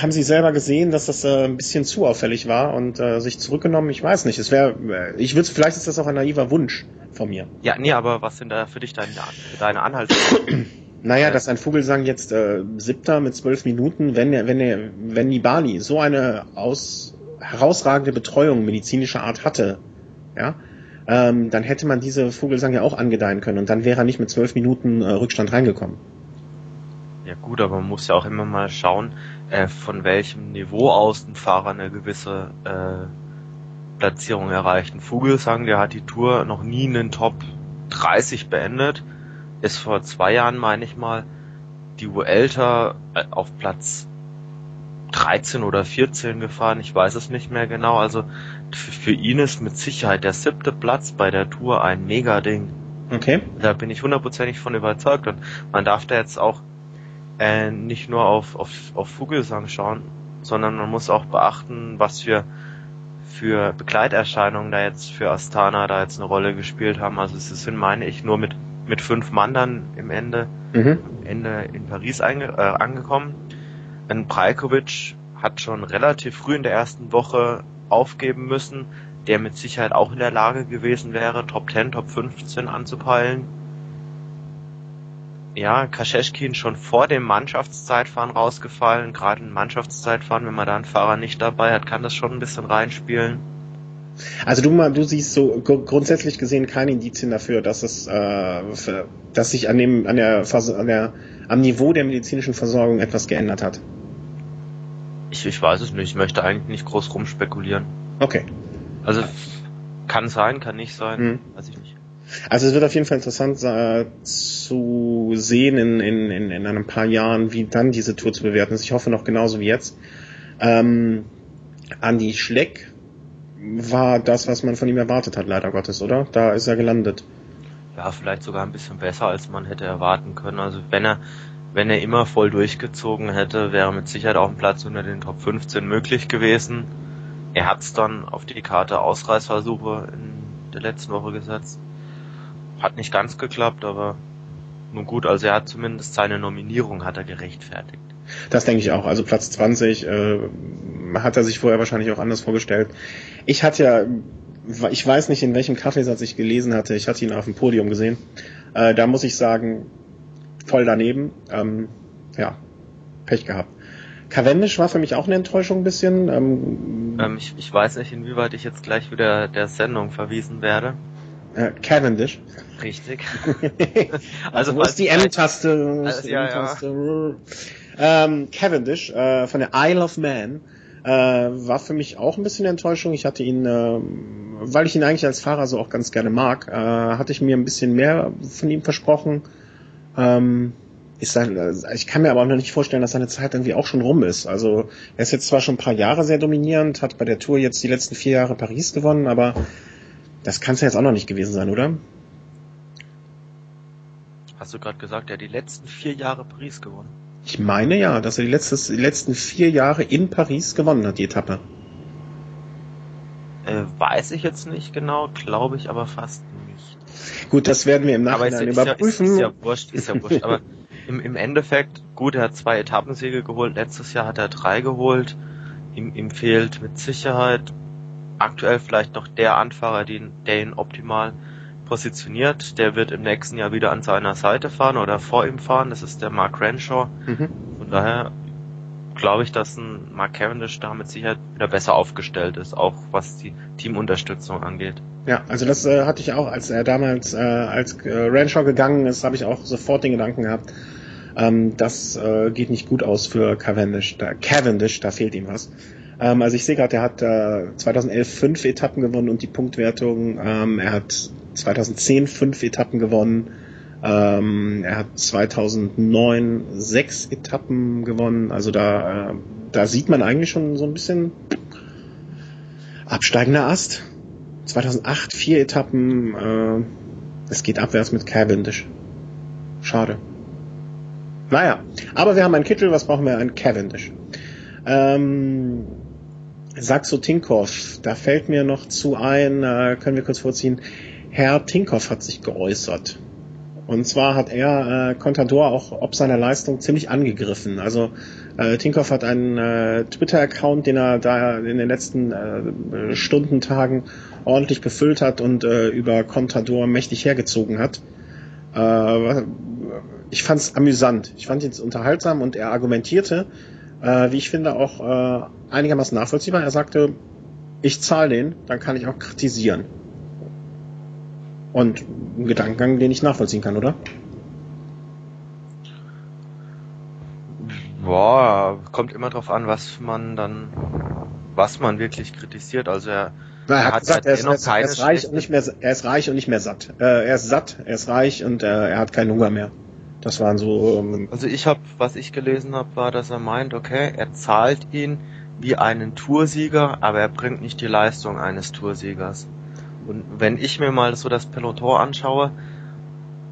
S1: haben sie selber gesehen, dass das äh, ein bisschen zu auffällig war und äh, sich zurückgenommen. Ich weiß nicht. Es wäre, äh, ich würde, vielleicht ist das auch ein naiver Wunsch von mir.
S2: Ja, nee, aber was sind da für dich deine, deine Anhalte?
S1: Naja, dass ein Vogelsang jetzt äh, siebter mit zwölf Minuten, wenn er, wenn er, wenn Nibali so eine aus, herausragende Betreuung medizinischer Art hatte, ja, ähm, dann hätte man diese Vogelsang ja auch angedeihen können und dann wäre er nicht mit zwölf Minuten äh, Rückstand reingekommen.
S2: Ja gut, aber man muss ja auch immer mal schauen, äh, von welchem Niveau aus ein Fahrer eine gewisse äh, Platzierung erreicht. Ein Vogelsang, der hat die Tour noch nie in den Top 30 beendet, ist vor zwei Jahren, meine ich mal, die Vuelta äh, auf Platz 13 oder 14 gefahren, ich weiß es nicht mehr genau. Also für ihn ist mit Sicherheit der siebte Platz bei der Tour ein Mega-Ding.
S1: Okay.
S2: Da bin ich hundertprozentig von überzeugt und man darf da jetzt auch äh, nicht nur auf, auf, auf Vogelsang schauen, sondern man muss auch beachten, was für für Begleiterscheinungen da jetzt für Astana da jetzt eine Rolle gespielt haben. Also es sind, meine ich, nur mit mit fünf Mann dann im Ende, mhm. Ende in Paris einge, äh, angekommen. Ein Brajkovic hat schon relativ früh in der ersten Woche aufgeben müssen, der mit Sicherheit auch in der Lage gewesen wäre, Top 10, Top 15 anzupeilen. Ja, Kascheshkin schon vor dem Mannschaftszeitfahren rausgefallen. Gerade im Mannschaftszeitfahren, wenn man da einen Fahrer nicht dabei hat, kann das schon ein bisschen reinspielen.
S1: Also du mal, du siehst so grundsätzlich gesehen keine Indizien dafür, dass es, äh, für, dass sich an dem, an der, an der, am Niveau der medizinischen Versorgung etwas geändert hat.
S2: Ich, ich weiß es nicht. Ich möchte eigentlich nicht groß rumspekulieren.
S1: Okay.
S2: Also kann sein, kann nicht sein, hm. weiß ich nicht.
S1: Also es wird auf jeden Fall interessant äh, zu sehen in, in, in, in einem paar Jahren, wie dann diese Tour zu bewerten ist. Ich hoffe noch genauso wie jetzt. Ähm, Andy Schleck war das, was man von ihm erwartet hat, leider Gottes, oder? Da ist er gelandet.
S2: Ja, vielleicht sogar ein bisschen besser, als man hätte erwarten können. Also wenn er, wenn er immer voll durchgezogen hätte, wäre mit Sicherheit auch ein Platz unter den Top 15 möglich gewesen. Er hat es dann auf die Karte Ausreißversuche in der letzten Woche gesetzt. Hat nicht ganz geklappt, aber nun gut, also er hat zumindest seine Nominierung hat er gerechtfertigt.
S1: Das denke ich auch. Also Platz 20 äh, hat er sich vorher wahrscheinlich auch anders vorgestellt. Ich hatte ja, ich weiß nicht, in welchem Kaffeesatz ich gelesen hatte, ich hatte ihn auf dem Podium gesehen. Äh, da muss ich sagen, voll daneben. Ähm, ja, Pech gehabt. Cavendish war für mich auch eine Enttäuschung ein bisschen.
S2: Ähm, ähm, ich, ich weiß nicht, inwieweit ich jetzt gleich wieder der Sendung verwiesen werde.
S1: Äh, Cavendish.
S2: Richtig.
S1: also, wo ist die M-Taste? Also, ja, ja. Ähm, Cavendish äh, von der Isle of Man äh, war für mich auch ein bisschen Enttäuschung. Ich hatte ihn, äh, weil ich ihn eigentlich als Fahrer so auch ganz gerne mag, äh, hatte ich mir ein bisschen mehr von ihm versprochen. Ähm, sein, äh, ich kann mir aber auch noch nicht vorstellen, dass seine Zeit irgendwie auch schon rum ist. Also er ist jetzt zwar schon ein paar Jahre sehr dominierend, hat bei der Tour jetzt die letzten vier Jahre Paris gewonnen, aber das kann es ja jetzt auch noch nicht gewesen sein, oder?
S2: Hast du gerade gesagt, er hat die letzten vier Jahre Paris gewonnen?
S1: Ich meine ja, dass er die, letztes, die letzten vier Jahre in Paris gewonnen hat, die Etappe.
S2: Äh, weiß ich jetzt nicht genau, glaube ich aber fast nicht.
S1: Gut, das werden wir im Nachhinein
S2: ist,
S1: überprüfen.
S2: Ist, ist, ja wurscht, ist ja wurscht. aber im, im Endeffekt, gut, er hat zwei Etappensiege geholt, letztes Jahr hat er drei geholt. Ihm, ihm fehlt mit Sicherheit aktuell vielleicht noch der Anfahrer, den, der ihn optimal positioniert. Der wird im nächsten Jahr wieder an seiner Seite fahren oder vor ihm fahren. Das ist der Mark Renshaw. Mhm. Von daher glaube ich, dass ein Mark Cavendish da mit Sicherheit wieder besser aufgestellt ist, auch was die Teamunterstützung angeht.
S1: Ja, also das äh, hatte ich auch, als er damals äh, als äh, Renshaw gegangen ist, habe ich auch sofort den Gedanken gehabt, ähm, das äh, geht nicht gut aus für Cavendish. Da, Cavendish, da fehlt ihm was. Ähm, also ich sehe gerade, er hat äh, 2011 fünf Etappen gewonnen und die Punktwertung. Ähm, er hat 2010 fünf Etappen gewonnen. Ähm, er hat 2009 sechs Etappen gewonnen. Also da, äh, da sieht man eigentlich schon so ein bisschen absteigender Ast. 2008 vier Etappen. Äh, es geht abwärts mit Cavendish. Schade. Naja, aber wir haben einen Kittel, was brauchen wir? Ein Cavendish. Ähm, Saxo Tinkoff, da fällt mir noch zu ein, äh, können wir kurz vorziehen, Herr Tinkoff hat sich geäußert. Und zwar hat er äh, Contador auch ob seiner Leistung ziemlich angegriffen. Also äh, Tinkoff hat einen äh, Twitter-Account, den er da in den letzten äh, Stunden, Tagen ordentlich befüllt hat und äh, über Contador mächtig hergezogen hat. Äh, ich fand es amüsant. Ich fand ihn unterhaltsam und er argumentierte, äh, wie ich finde, auch äh, einigermaßen nachvollziehbar. Er sagte, ich zahle den, dann kann ich auch kritisieren. Und ein Gedankengang, den ich nachvollziehen kann, oder?
S2: Boah, kommt immer drauf an, was man dann, was man wirklich kritisiert. Also er,
S1: Na, er, hat gesagt, er ist, er, ist, er ist reich und nicht mehr, er ist reich und nicht mehr satt. Äh, er ist satt, er ist reich und äh, er hat keinen Hunger mehr. Das waren so.
S2: Ähm, also ich habe, was ich gelesen habe, war, dass er meint, okay, er zahlt ihn wie einen Toursieger, aber er bringt nicht die Leistung eines Toursiegers. Und wenn ich mir mal so das Peloton anschaue,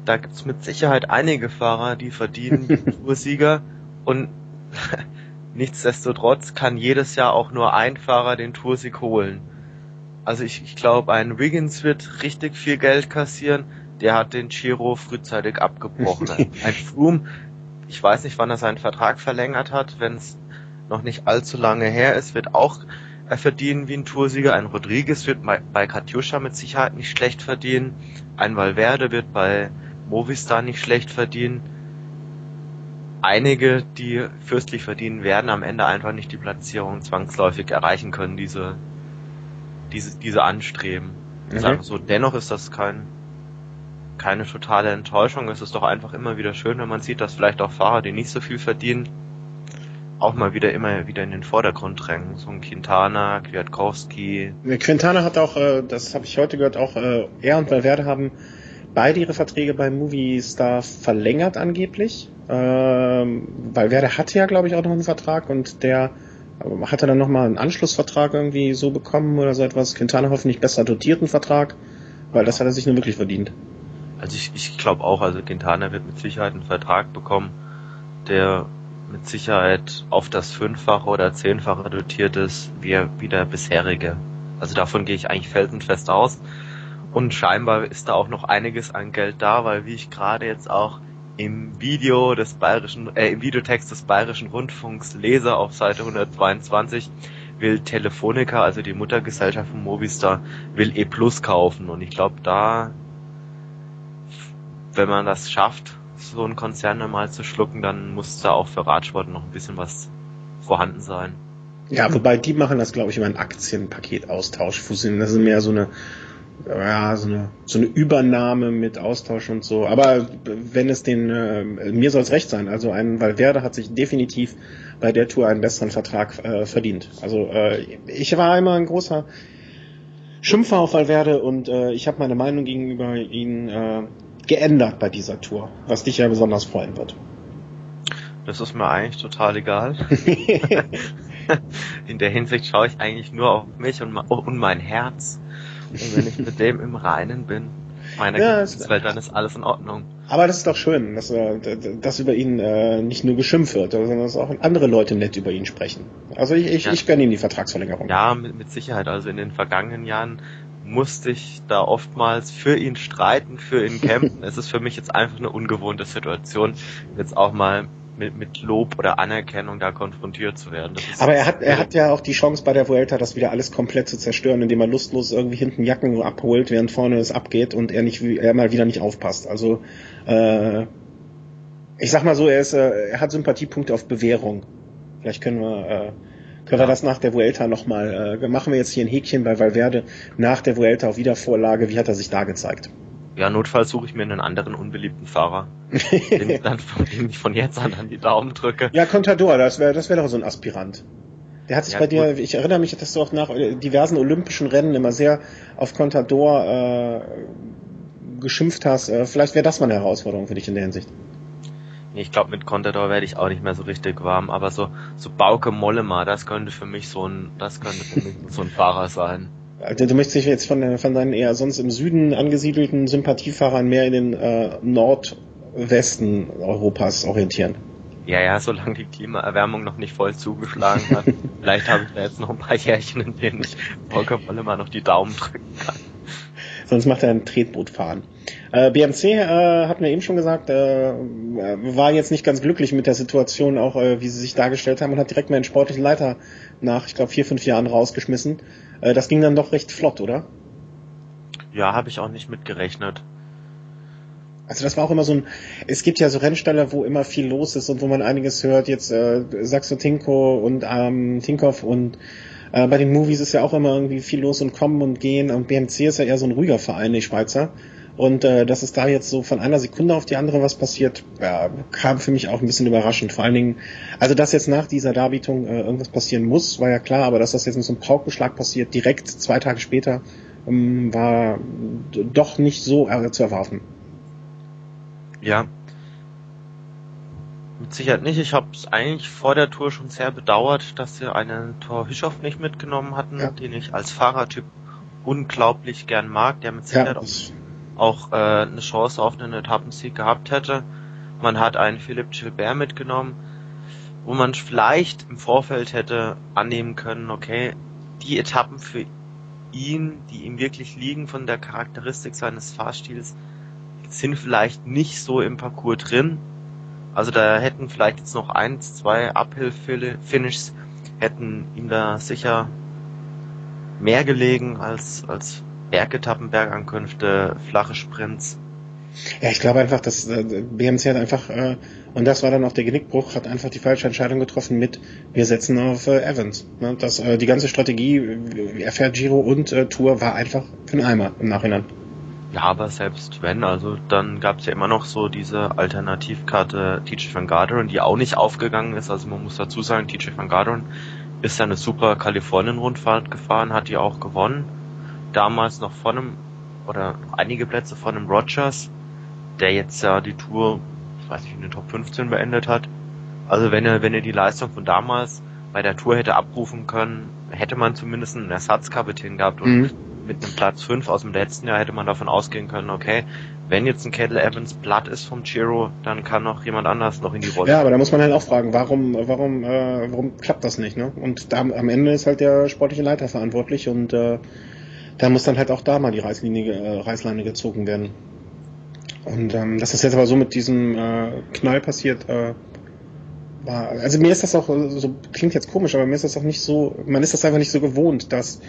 S2: da gibt's mit Sicherheit einige Fahrer, die verdienen Toursieger und nichtsdestotrotz kann jedes Jahr auch nur ein Fahrer den Toursieg holen. Also ich, ich glaube, ein Wiggins wird richtig viel Geld kassieren, der hat den Giro frühzeitig abgebrochen. ein Froome, ich weiß nicht, wann er seinen Vertrag verlängert hat, wenn es noch nicht allzu lange her ist, wird auch er verdienen wie ein Toursieger. Ein Rodriguez wird bei Katjuscha mit Sicherheit nicht schlecht verdienen. Ein Valverde wird bei Movistar nicht schlecht verdienen. Einige, die fürstlich verdienen, werden am Ende einfach nicht die Platzierung zwangsläufig erreichen können, diese, diese, diese anstreben. Mhm. So, dennoch ist das kein, keine totale Enttäuschung. Es ist doch einfach immer wieder schön, wenn man sieht, dass vielleicht auch Fahrer, die nicht so viel verdienen, auch mal wieder immer wieder in den Vordergrund drängen. So ein Quintana, Kwiatkowski.
S1: Quintana hat auch, äh, das habe ich heute gehört, auch äh, er und Valverde haben beide ihre Verträge bei Movistar verlängert angeblich. Ähm, Valverde hatte ja, glaube ich, auch noch einen Vertrag und der hatte dann nochmal einen Anschlussvertrag irgendwie so bekommen oder so etwas. Quintana hoffentlich besser dotierten Vertrag, weil das hat er sich nur wirklich verdient.
S2: Also ich, ich glaube auch, also Quintana wird mit Sicherheit einen Vertrag bekommen, der mit Sicherheit auf das Fünffache oder Zehnfache dotiert ist wie, wie der bisherige. Also davon gehe ich eigentlich felsenfest aus. Und scheinbar ist da auch noch einiges an Geld da, weil wie ich gerade jetzt auch im Video des bayerischen, äh, im Videotext des bayerischen Rundfunks lese auf Seite 122, will Telefonica, also die Muttergesellschaft von Movistar, will E Plus kaufen. Und ich glaube, da, wenn man das schafft, so einen Konzern mal zu schlucken, dann muss da auch für Radsport noch ein bisschen was vorhanden sein.
S1: Ja, wobei die machen das, glaube ich, über einen Aktienpaketaustausch. Das ist mehr so eine, ja, so eine, so eine Übernahme mit Austausch und so. Aber wenn es den, äh, mir soll es recht sein. Also ein Valverde hat sich definitiv bei der Tour einen besseren Vertrag äh, verdient. Also äh, ich war immer ein großer Schimpfer auf Valverde und äh, ich habe meine Meinung gegenüber ihn äh, geändert bei dieser Tour, was dich ja besonders freuen wird.
S2: Das ist mir eigentlich total egal. In der Hinsicht schaue ich eigentlich nur auf mich und, und mein Herz. Und wenn ich mit dem im Reinen bin, meiner ja, Gefühlswelt, dann ist alles in Ordnung.
S1: Aber das ist doch schön, dass, äh, dass über ihn äh, nicht nur geschimpft wird, sondern dass auch andere Leute nett über ihn sprechen. Also ich, ich, ja. ich gönne ihm die Vertragsverlängerung.
S2: Ja, mit, mit Sicherheit. Also in den vergangenen Jahren musste ich da oftmals für ihn streiten, für ihn kämpfen. es ist für mich jetzt einfach eine ungewohnte Situation, jetzt auch mal mit, mit Lob oder Anerkennung da konfrontiert zu werden.
S1: Aber er hat, er hat ja auch die Chance bei der Vuelta, das wieder alles komplett zu zerstören, indem er lustlos irgendwie hinten Jacken abholt, während vorne es abgeht und er nicht, er mal wieder nicht aufpasst. Also, äh, ich sag mal so, er ist, äh, er hat Sympathiepunkte auf Bewährung. Vielleicht können wir, äh, können wir das nach der Vuelta nochmal, äh, machen wir jetzt hier ein Häkchen bei Valverde nach der Vuelta auf Wiedervorlage, wie hat er sich da gezeigt?
S2: Ja, notfalls suche ich mir einen anderen unbeliebten Fahrer, den ich dann von, dem ich von jetzt an an die Daumen drücke.
S1: Ja, Contador, das wäre das wäre doch so ein Aspirant. Der hat sich ja, bei dir, ich erinnere mich, dass du auch nach diversen olympischen Rennen immer sehr auf Contador äh, geschimpft hast. Äh, vielleicht wäre das mal eine Herausforderung für dich in der Hinsicht.
S2: Ich glaube, mit Contador werde ich auch nicht mehr so richtig warm, aber so, so Bauke Mollema, das könnte für mich so ein, das könnte für mich so ein Fahrer sein.
S1: Also du möchtest dich jetzt von, von deinen eher sonst im Süden angesiedelten Sympathiefahrern mehr in den äh, Nordwesten Europas orientieren.
S2: Ja, ja, solange die Klimaerwärmung noch nicht voll zugeschlagen hat. Vielleicht habe ich da jetzt noch ein paar Jährchen, in denen ich Volker Mollema noch die Daumen drücken kann.
S1: Sonst macht er ein Tretboot fahren. Äh, BMC äh, hatten wir eben schon gesagt, äh, war jetzt nicht ganz glücklich mit der Situation, auch äh, wie sie sich dargestellt haben und hat direkt mal einen sportlichen Leiter nach, ich glaube, vier, fünf Jahren rausgeschmissen. Äh, das ging dann doch recht flott, oder?
S2: Ja, habe ich auch nicht mitgerechnet.
S1: Also das war auch immer so ein, es gibt ja so Rennsteller, wo immer viel los ist und wo man einiges hört. Jetzt äh, Saxo Tinko und ähm, Tinkoff und äh, bei den Movies ist ja auch immer irgendwie viel los und kommen und gehen und BMC ist ja eher so ein ruhiger Verein, die Schweizer. Und äh, dass es da jetzt so von einer Sekunde auf die andere was passiert, ja, kam für mich auch ein bisschen überraschend. Vor allen Dingen, also dass jetzt nach dieser Darbietung äh, irgendwas passieren muss, war ja klar, aber dass das jetzt mit so einem Paukenschlag passiert, direkt zwei Tage später, ähm, war doch nicht so äh, zu erwarten.
S2: Ja. Mit Sicherheit nicht. Ich habe es eigentlich vor der Tour schon sehr bedauert, dass sie einen Tor Hischoff nicht mitgenommen hatten, ja. den ich als Fahrertyp unglaublich gern mag, der mit Sicherheit ja, auch, auch äh, eine Chance auf einen Etappensieg gehabt hätte. Man hat einen Philipp Gilbert mitgenommen, wo man vielleicht im Vorfeld hätte annehmen können, okay, die Etappen für ihn, die ihm wirklich liegen von der Charakteristik seines Fahrstils, sind vielleicht nicht so im Parcours drin. Also da hätten vielleicht jetzt noch eins, zwei Uphill-Finishes hätten ihm da sicher mehr gelegen als, als Bergetappen, Bergankünfte, flache Sprints.
S1: Ja, ich glaube einfach, dass äh, BMC hat einfach, äh, und das war dann auch der Genickbruch, hat einfach die falsche Entscheidung getroffen mit, wir setzen auf äh, Evans. Ne? Das, äh, die ganze Strategie, äh, er fährt Giro und äh, Tour, war einfach für den Eimer im Nachhinein.
S2: Ja, aber selbst wenn, also dann gab es ja immer noch so diese Alternativkarte TJ van Garderen, die auch nicht aufgegangen ist. Also man muss dazu sagen, TJ van Garderen ist eine super Kalifornien-Rundfahrt gefahren, hat die auch gewonnen. Damals noch von einem, oder einige Plätze von einem Rogers, der jetzt ja die Tour, ich weiß nicht, in den Top 15 beendet hat. Also wenn er, wenn er die Leistung von damals bei der Tour hätte abrufen können, hätte man zumindest einen Ersatzkapitän gehabt und mhm mit einem Platz 5 aus dem letzten Jahr hätte man davon ausgehen können, okay, wenn jetzt ein Kettle Evans platt ist vom Giro, dann kann noch jemand anders noch in die Rolle.
S1: Ja, aber da muss man halt auch fragen, warum, warum, äh, warum klappt das nicht, ne? Und da, am Ende ist halt der sportliche Leiter verantwortlich und äh, da muss dann halt auch da mal die Reißlinie, äh, Reißleine gezogen werden. Und ähm, dass das jetzt aber so mit diesem äh, Knall passiert, äh, war, also mir ist das auch so, klingt jetzt komisch, aber mir ist das auch nicht so, man ist das einfach nicht so gewohnt, dass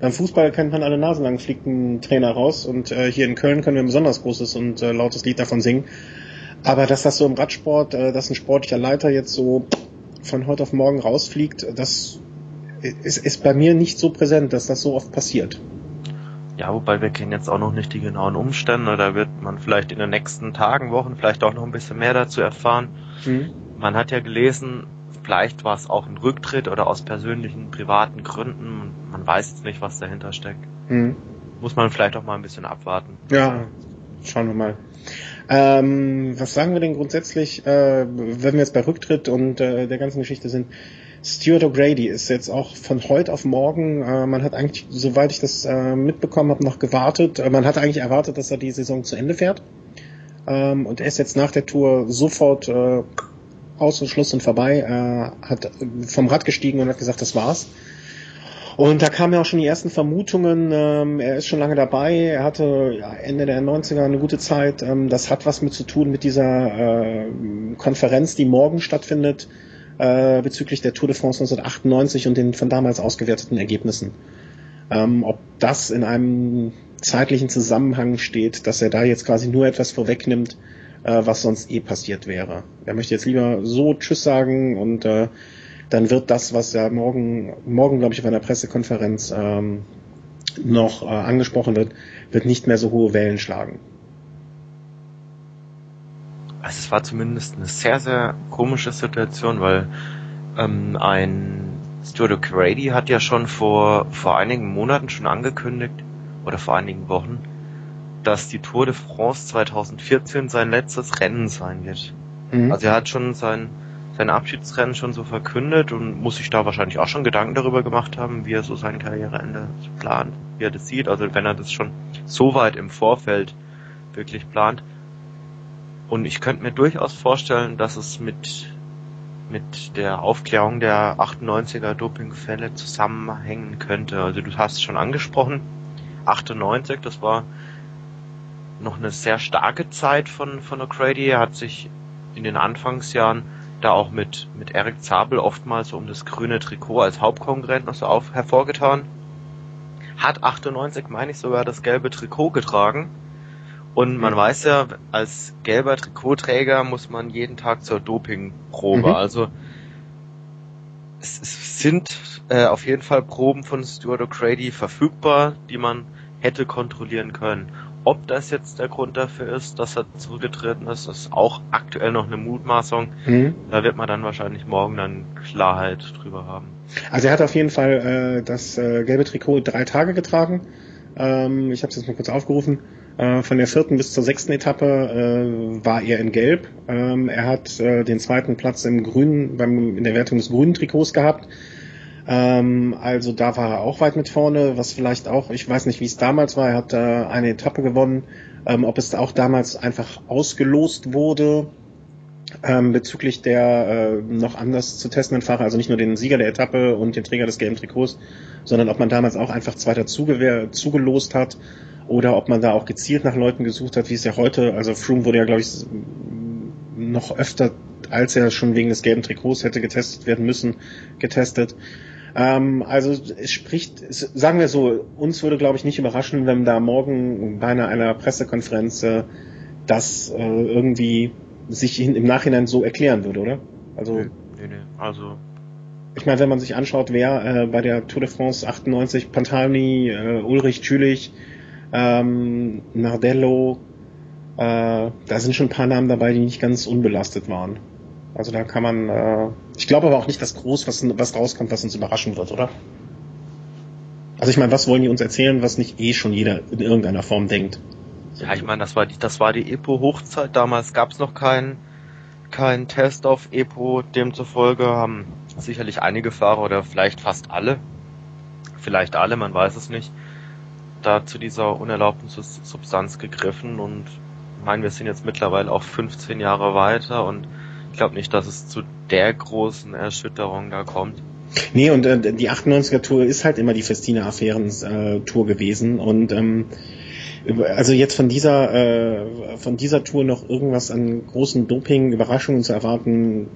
S1: beim Fußball kennt man alle Nasen lang, fliegt ein Trainer raus und äh, hier in Köln können wir ein besonders großes und äh, lautes Lied davon singen. Aber dass das so im Radsport, äh, dass ein sportlicher Leiter jetzt so von heute auf morgen rausfliegt, das ist, ist bei mir nicht so präsent, dass das so oft passiert.
S2: Ja, wobei wir kennen jetzt auch noch nicht die genauen Umstände. Da wird man vielleicht in den nächsten Tagen, Wochen vielleicht auch noch ein bisschen mehr dazu erfahren. Mhm. Man hat ja gelesen, Vielleicht war es auch ein Rücktritt oder aus persönlichen, privaten Gründen. Man weiß jetzt nicht, was dahinter steckt. Mhm. Muss man vielleicht auch mal ein bisschen abwarten.
S1: Ja, schauen wir mal. Ähm, was sagen wir denn grundsätzlich, äh, wenn wir jetzt bei Rücktritt und äh, der ganzen Geschichte sind? Stuart O'Grady ist jetzt auch von heute auf morgen, äh, man hat eigentlich, soweit ich das äh, mitbekommen habe, noch gewartet. Äh, man hat eigentlich erwartet, dass er die Saison zu Ende fährt. Ähm, und er ist jetzt nach der Tour sofort äh, aus und Schluss und vorbei, äh, hat vom Rad gestiegen und hat gesagt, das war's. Und da kamen ja auch schon die ersten Vermutungen, ähm, er ist schon lange dabei, er hatte ja, Ende der 90er eine gute Zeit. Ähm, das hat was mit zu tun mit dieser äh, Konferenz, die morgen stattfindet, äh, bezüglich der Tour de France 1998 und den von damals ausgewerteten Ergebnissen. Ähm, ob das in einem zeitlichen Zusammenhang steht, dass er da jetzt quasi nur etwas vorwegnimmt, äh, was sonst eh passiert wäre. Er möchte jetzt lieber so Tschüss sagen und äh, dann wird das, was ja morgen, morgen glaube ich, auf einer Pressekonferenz ähm, noch äh, angesprochen wird, wird nicht mehr so hohe Wellen schlagen.
S2: Also es war zumindest eine sehr, sehr komische Situation, weil ähm, ein Stuart O'Grady hat ja schon vor, vor einigen Monaten schon angekündigt, oder vor einigen Wochen, dass die Tour de France 2014 sein letztes Rennen sein wird. Mhm. Also er hat schon sein, sein Abschiedsrennen schon so verkündet und muss sich da wahrscheinlich auch schon Gedanken darüber gemacht haben, wie er so sein Karriereende plant, wie er das sieht. Also wenn er das schon so weit im Vorfeld wirklich plant. Und ich könnte mir durchaus vorstellen, dass es mit mit der Aufklärung der 98er Dopingfälle zusammenhängen könnte. Also du hast es schon angesprochen, 98, das war noch eine sehr starke Zeit von, von O'Grady. Er hat sich in den Anfangsjahren da auch mit, mit Eric Zabel oftmals um das grüne Trikot als Hauptkonkurrent noch so auf, hervorgetan. Hat 98, meine ich, sogar das gelbe Trikot getragen. Und man mhm. weiß ja, als gelber Trikotträger muss man jeden Tag zur Dopingprobe. Mhm. Also es, es sind äh, auf jeden Fall Proben von Stuart O'Grady verfügbar, die man hätte kontrollieren können. Ob das jetzt der Grund dafür ist, dass er zurückgetreten ist, ist auch aktuell noch eine Mutmaßung. Mhm. Da wird man dann wahrscheinlich morgen dann Klarheit drüber haben.
S1: Also er hat auf jeden Fall äh, das äh, gelbe Trikot drei Tage getragen. Ähm, ich habe es jetzt mal kurz aufgerufen. Äh, von der vierten bis zur sechsten Etappe äh, war er in Gelb. Ähm, er hat äh, den zweiten Platz im Grünen, beim, in der Wertung des grünen Trikots gehabt. Ähm, also da war er auch weit mit vorne, was vielleicht auch, ich weiß nicht, wie es damals war, er hat da eine Etappe gewonnen, ähm, ob es auch damals einfach ausgelost wurde ähm, bezüglich der äh, noch anders zu testenden Fahrer, also nicht nur den Sieger der Etappe und den Träger des gelben Trikots, sondern ob man damals auch einfach zweiter zugewehr, zugelost hat oder ob man da auch gezielt nach Leuten gesucht hat, wie es ja heute, also Froome wurde ja, glaube ich, noch öfter, als er schon wegen des gelben Trikots hätte getestet werden müssen, getestet. Ähm, also es spricht, es, sagen wir so, uns würde, glaube ich, nicht überraschen, wenn da morgen bei einer, einer Pressekonferenz äh, das äh, irgendwie sich in, im Nachhinein so erklären würde, oder? Also, nee, nee, nee. also ich meine, wenn man sich anschaut, wer äh, bei der Tour de France 98 Pantani, äh, Ulrich Schülich, ähm, Nardello, äh, da sind schon ein paar Namen dabei, die nicht ganz unbelastet waren. Also da kann man, äh, ich glaube aber auch nicht, dass groß was, was rauskommt, was uns überraschen wird, oder? Also ich meine, was wollen die uns erzählen, was nicht eh schon jeder in irgendeiner Form denkt?
S2: Ja, ich meine, das war die, das war die Epo-Hochzeit. Damals gab es noch keinen keinen Test auf Epo. Demzufolge haben sicherlich einige Fahrer oder vielleicht fast alle, vielleicht alle, man weiß es nicht, da zu dieser unerlaubten Substanz gegriffen und ich meine, wir sind jetzt mittlerweile auch 15 Jahre weiter und ich glaube nicht, dass es zu der großen Erschütterung da kommt.
S1: Nee, und äh, die 98er Tour ist halt immer die Festina-Affären-Tour äh, gewesen und ähm, also jetzt von dieser äh, von dieser Tour noch irgendwas an großen Doping-Überraschungen zu erwarten,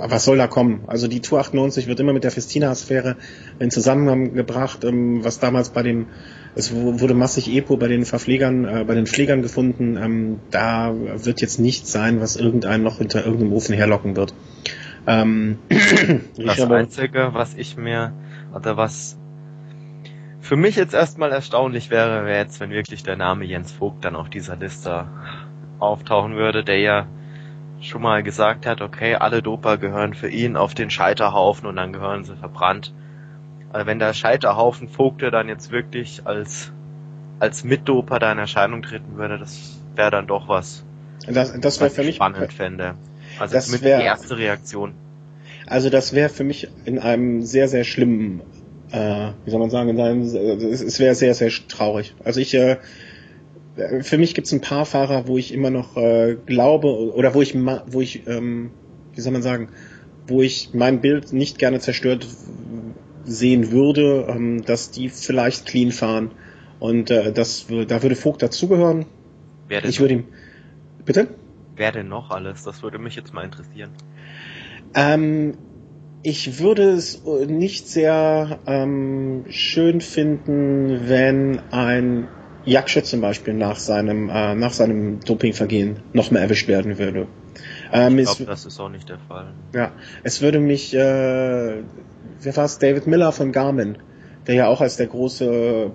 S1: was soll da kommen? Also die Tour 98 wird immer mit der Festina-Sphäre in Zusammenhang gebracht, ähm, was damals bei dem es wurde massig Epo bei den Verpflegern, äh, bei den Pflegern gefunden. Ähm, da wird jetzt nichts sein, was irgendeinen noch hinter irgendeinem Ofen herlocken wird.
S2: Ähm, das Einzige, was ich mir, oder was für mich jetzt erstmal erstaunlich wäre, wäre jetzt, wenn wirklich der Name Jens Vogt dann auf dieser Liste auftauchen würde, der ja schon mal gesagt hat, okay, alle Doper gehören für ihn auf den Scheiterhaufen und dann gehören sie verbrannt. Also wenn der Scheiterhaufen Vogte dann jetzt wirklich als, als Mitdoper da in Erscheinung treten würde, das wäre dann doch was.
S1: Das, das wäre für mich
S2: spannend fände.
S1: Also das mit wär, die erste Reaktion. Also das wäre für mich in einem sehr, sehr schlimmen, äh, wie soll man sagen, in einem, es wäre sehr, sehr traurig. Also ich, äh, für mich gibt es ein paar Fahrer, wo ich immer noch äh, glaube oder wo ich, wo ich, ähm, wie soll man sagen, wo ich mein Bild nicht gerne zerstört sehen würde, ähm, dass die vielleicht clean fahren. Und äh, das, da würde Vogt dazugehören. Wer denn ich würde ihm. Bitte?
S2: Wer denn noch alles? Das würde mich jetzt mal interessieren.
S1: Ähm, ich würde es nicht sehr ähm, schön finden, wenn ein Jaksche zum Beispiel nach seinem, äh, nach seinem Dopingvergehen noch mehr erwischt werden würde.
S2: Ähm, ich glaube, das ist auch nicht der Fall.
S1: Ja, es würde mich, äh, wer war es, David Miller von Garmin, der ja auch als der große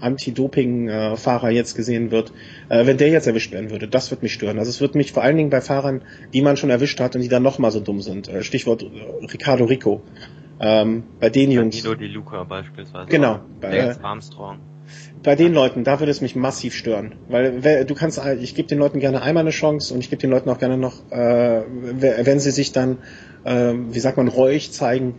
S1: Anti-Doping-Fahrer jetzt gesehen wird, äh, wenn der jetzt erwischt werden würde, das wird mich stören. Also es wird mich vor allen Dingen bei Fahrern, die man schon erwischt hat und die dann nochmal so dumm sind. Äh, Stichwort äh, Ricardo Rico. Ähm, bei den Jungs.
S2: Danilo Di Luca beispielsweise.
S1: Genau.
S2: Bei, Armstrong
S1: bei den Leuten, da würde es mich massiv stören. Weil du kannst, ich gebe den Leuten gerne einmal eine Chance und ich gebe den Leuten auch gerne noch, äh, wenn sie sich dann, äh, wie sagt man, reuig zeigen,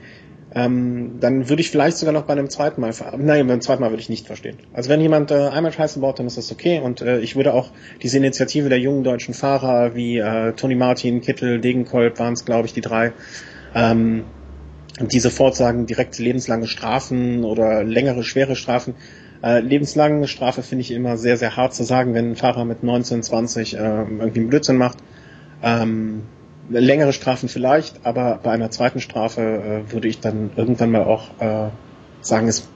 S1: ähm, dann würde ich vielleicht sogar noch bei einem zweiten Mal, nein, beim zweiten Mal würde ich nicht verstehen. Also wenn jemand äh, einmal Scheiße baut, dann ist das okay und äh, ich würde auch diese Initiative der jungen deutschen Fahrer wie äh, Toni Martin, Kittel, Degenkolb waren es, glaube ich, die drei, ähm, diese Fortsagen direkt lebenslange Strafen oder längere, schwere Strafen, Äh, lebenslange Strafe finde ich immer sehr, sehr hart zu sagen, wenn ein Fahrer mit 19, 20 äh, irgendwie einen Blödsinn macht. Ähm, längere Strafen vielleicht, aber bei einer zweiten Strafe äh, würde ich dann irgendwann mal auch äh, sagen, es,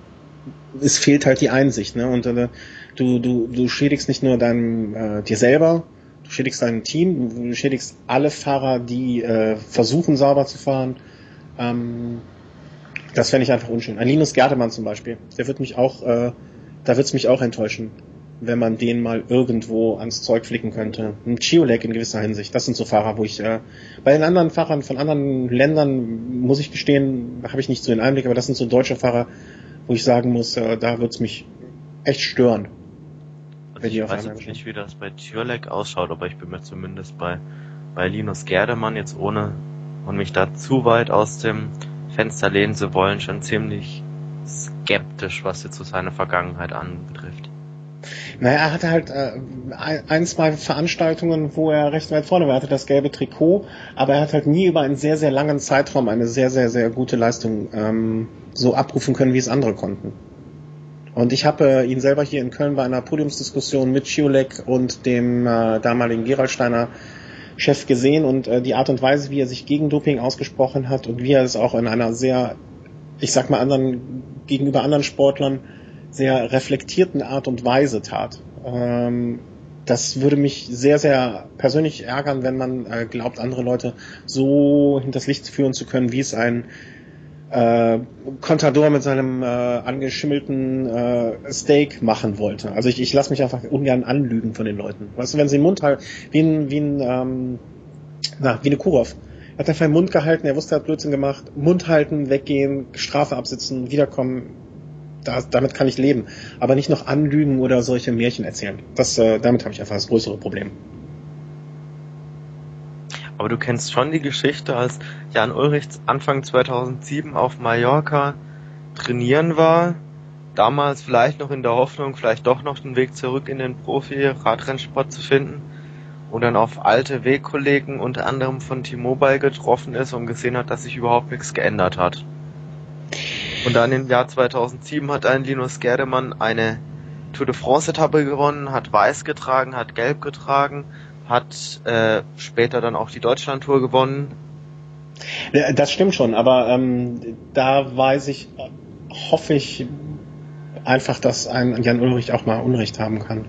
S1: es fehlt halt die Einsicht. Ne? Und äh, du, du, du schädigst nicht nur deinem, äh, dir selber, du schädigst dein Team, du schädigst alle Fahrer, die äh, versuchen sauber zu fahren. Ähm, das fände ich einfach unschön. Ein Linus Gertemann zum Beispiel, der wird mich auch, äh, da wird es mich auch enttäuschen, wenn man den mal irgendwo ans Zeug flicken könnte. Ein Chiolek in gewisser Hinsicht. Das sind so Fahrer, wo ich äh, bei den anderen Fahrern von anderen Ländern muss ich gestehen, habe ich nicht so den Einblick, aber das sind so deutsche Fahrer, wo ich sagen muss, äh, da wird es mich echt stören.
S2: Also ich weiß jetzt nicht, wie das bei Chiolek ausschaut, aber ich bin mir zumindest bei bei Linus Gerdemann jetzt ohne und mich da zu weit aus dem Fenster lehnen zu wollen, schon ziemlich skeptisch, was jetzt so seine Vergangenheit anbetrifft.
S1: Naja, er hatte halt äh, ein, zwei Veranstaltungen, wo er recht weit vorne war. Er hatte das gelbe Trikot, aber er hat halt nie über einen sehr, sehr langen Zeitraum eine sehr, sehr, sehr gute Leistung ähm, so abrufen können, wie es andere konnten. Und ich habe äh, ihn selber hier in Köln bei einer Podiumsdiskussion mit Schiolek und dem äh, damaligen Geraldsteiner Chef gesehen und äh, die Art und Weise, wie er sich gegen Doping ausgesprochen hat und wie er es auch in einer sehr, ich sag mal anderen, gegenüber anderen Sportlern sehr reflektierten Art und Weise tat. Ähm, das würde mich sehr, sehr persönlich ärgern, wenn man äh, glaubt, andere Leute so hinters Licht führen zu können, wie es ein äh, Contador mit seinem äh, angeschimmelten äh, Steak machen wollte. Also ich, ich lasse mich einfach ungern anlügen von den Leuten. Weißt du, wenn sie den Mund halten, wie ein, wie ein, ähm, na, wie eine Kurov. Hat einfach den Mund gehalten, er wusste, er hat Blödsinn gemacht. Mund halten, weggehen, Strafe absitzen, wiederkommen. Da, damit kann ich leben. Aber nicht noch anlügen oder solche Märchen erzählen. Das, äh, damit habe ich einfach das größere Problem.
S2: Aber du kennst schon die Geschichte, als Jan Ulrich Anfang 2007 auf Mallorca trainieren war. Damals vielleicht noch in der Hoffnung, vielleicht doch noch den Weg zurück in den Profi-Radrennsport zu finden. Und dann auf alte Wegkollegen unter anderem von T-Mobile getroffen ist und gesehen hat, dass sich überhaupt nichts geändert hat. Und dann im Jahr 2007 hat ein Linus Gerdemann eine Tour de France Etappe gewonnen, hat weiß getragen, hat gelb getragen, hat äh, später dann auch die Deutschlandtour gewonnen.
S1: Das stimmt schon, aber ähm, da weiß ich, hoffe ich einfach, dass ein Jan Ulrich auch mal Unrecht haben kann.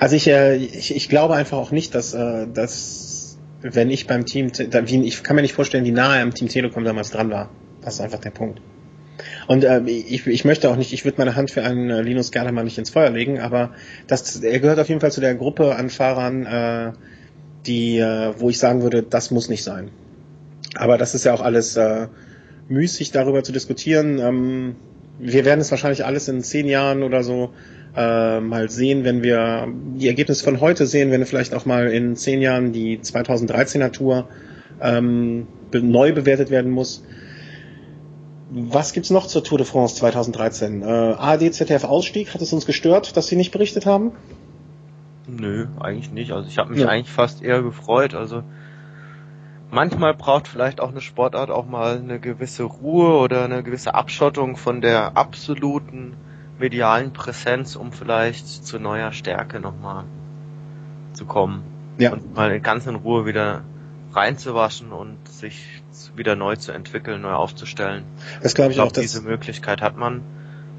S1: Also ich, äh, ich, ich glaube einfach auch nicht, dass, äh, dass wenn ich beim Team, ich kann mir nicht vorstellen, wie nahe er am Team Telekom damals dran war. Das ist einfach der Punkt. Und äh, ich, ich möchte auch nicht, ich würde meine Hand für einen äh, Linus Gerdemann nicht ins Feuer legen, aber das, er gehört auf jeden Fall zu der Gruppe an Fahrern, äh, die, äh, wo ich sagen würde, das muss nicht sein. Aber das ist ja auch alles äh, müßig darüber zu diskutieren. Ähm, wir werden es wahrscheinlich alles in zehn Jahren oder so äh, mal sehen, wenn wir die Ergebnisse von heute sehen, wenn wir vielleicht auch mal in zehn Jahren die 2013er Tour ähm, neu bewertet werden muss. Was gibt's noch zur Tour de France 2013? Äh, ARD, ZDF Ausstieg, hat es uns gestört, dass sie nicht berichtet haben?
S2: Nö, eigentlich nicht. Also ich habe mich ja. eigentlich fast eher gefreut. Also manchmal braucht vielleicht auch eine Sportart auch mal eine gewisse Ruhe oder eine gewisse Abschottung von der absoluten medialen Präsenz, um vielleicht zu neuer Stärke nochmal zu kommen. Ja. Und mal ganz in Ruhe wieder reinzuwaschen und sich wieder neu zu entwickeln, neu aufzustellen.
S1: Das glaube ich, ich glaub, auch.
S2: Diese Möglichkeit hat man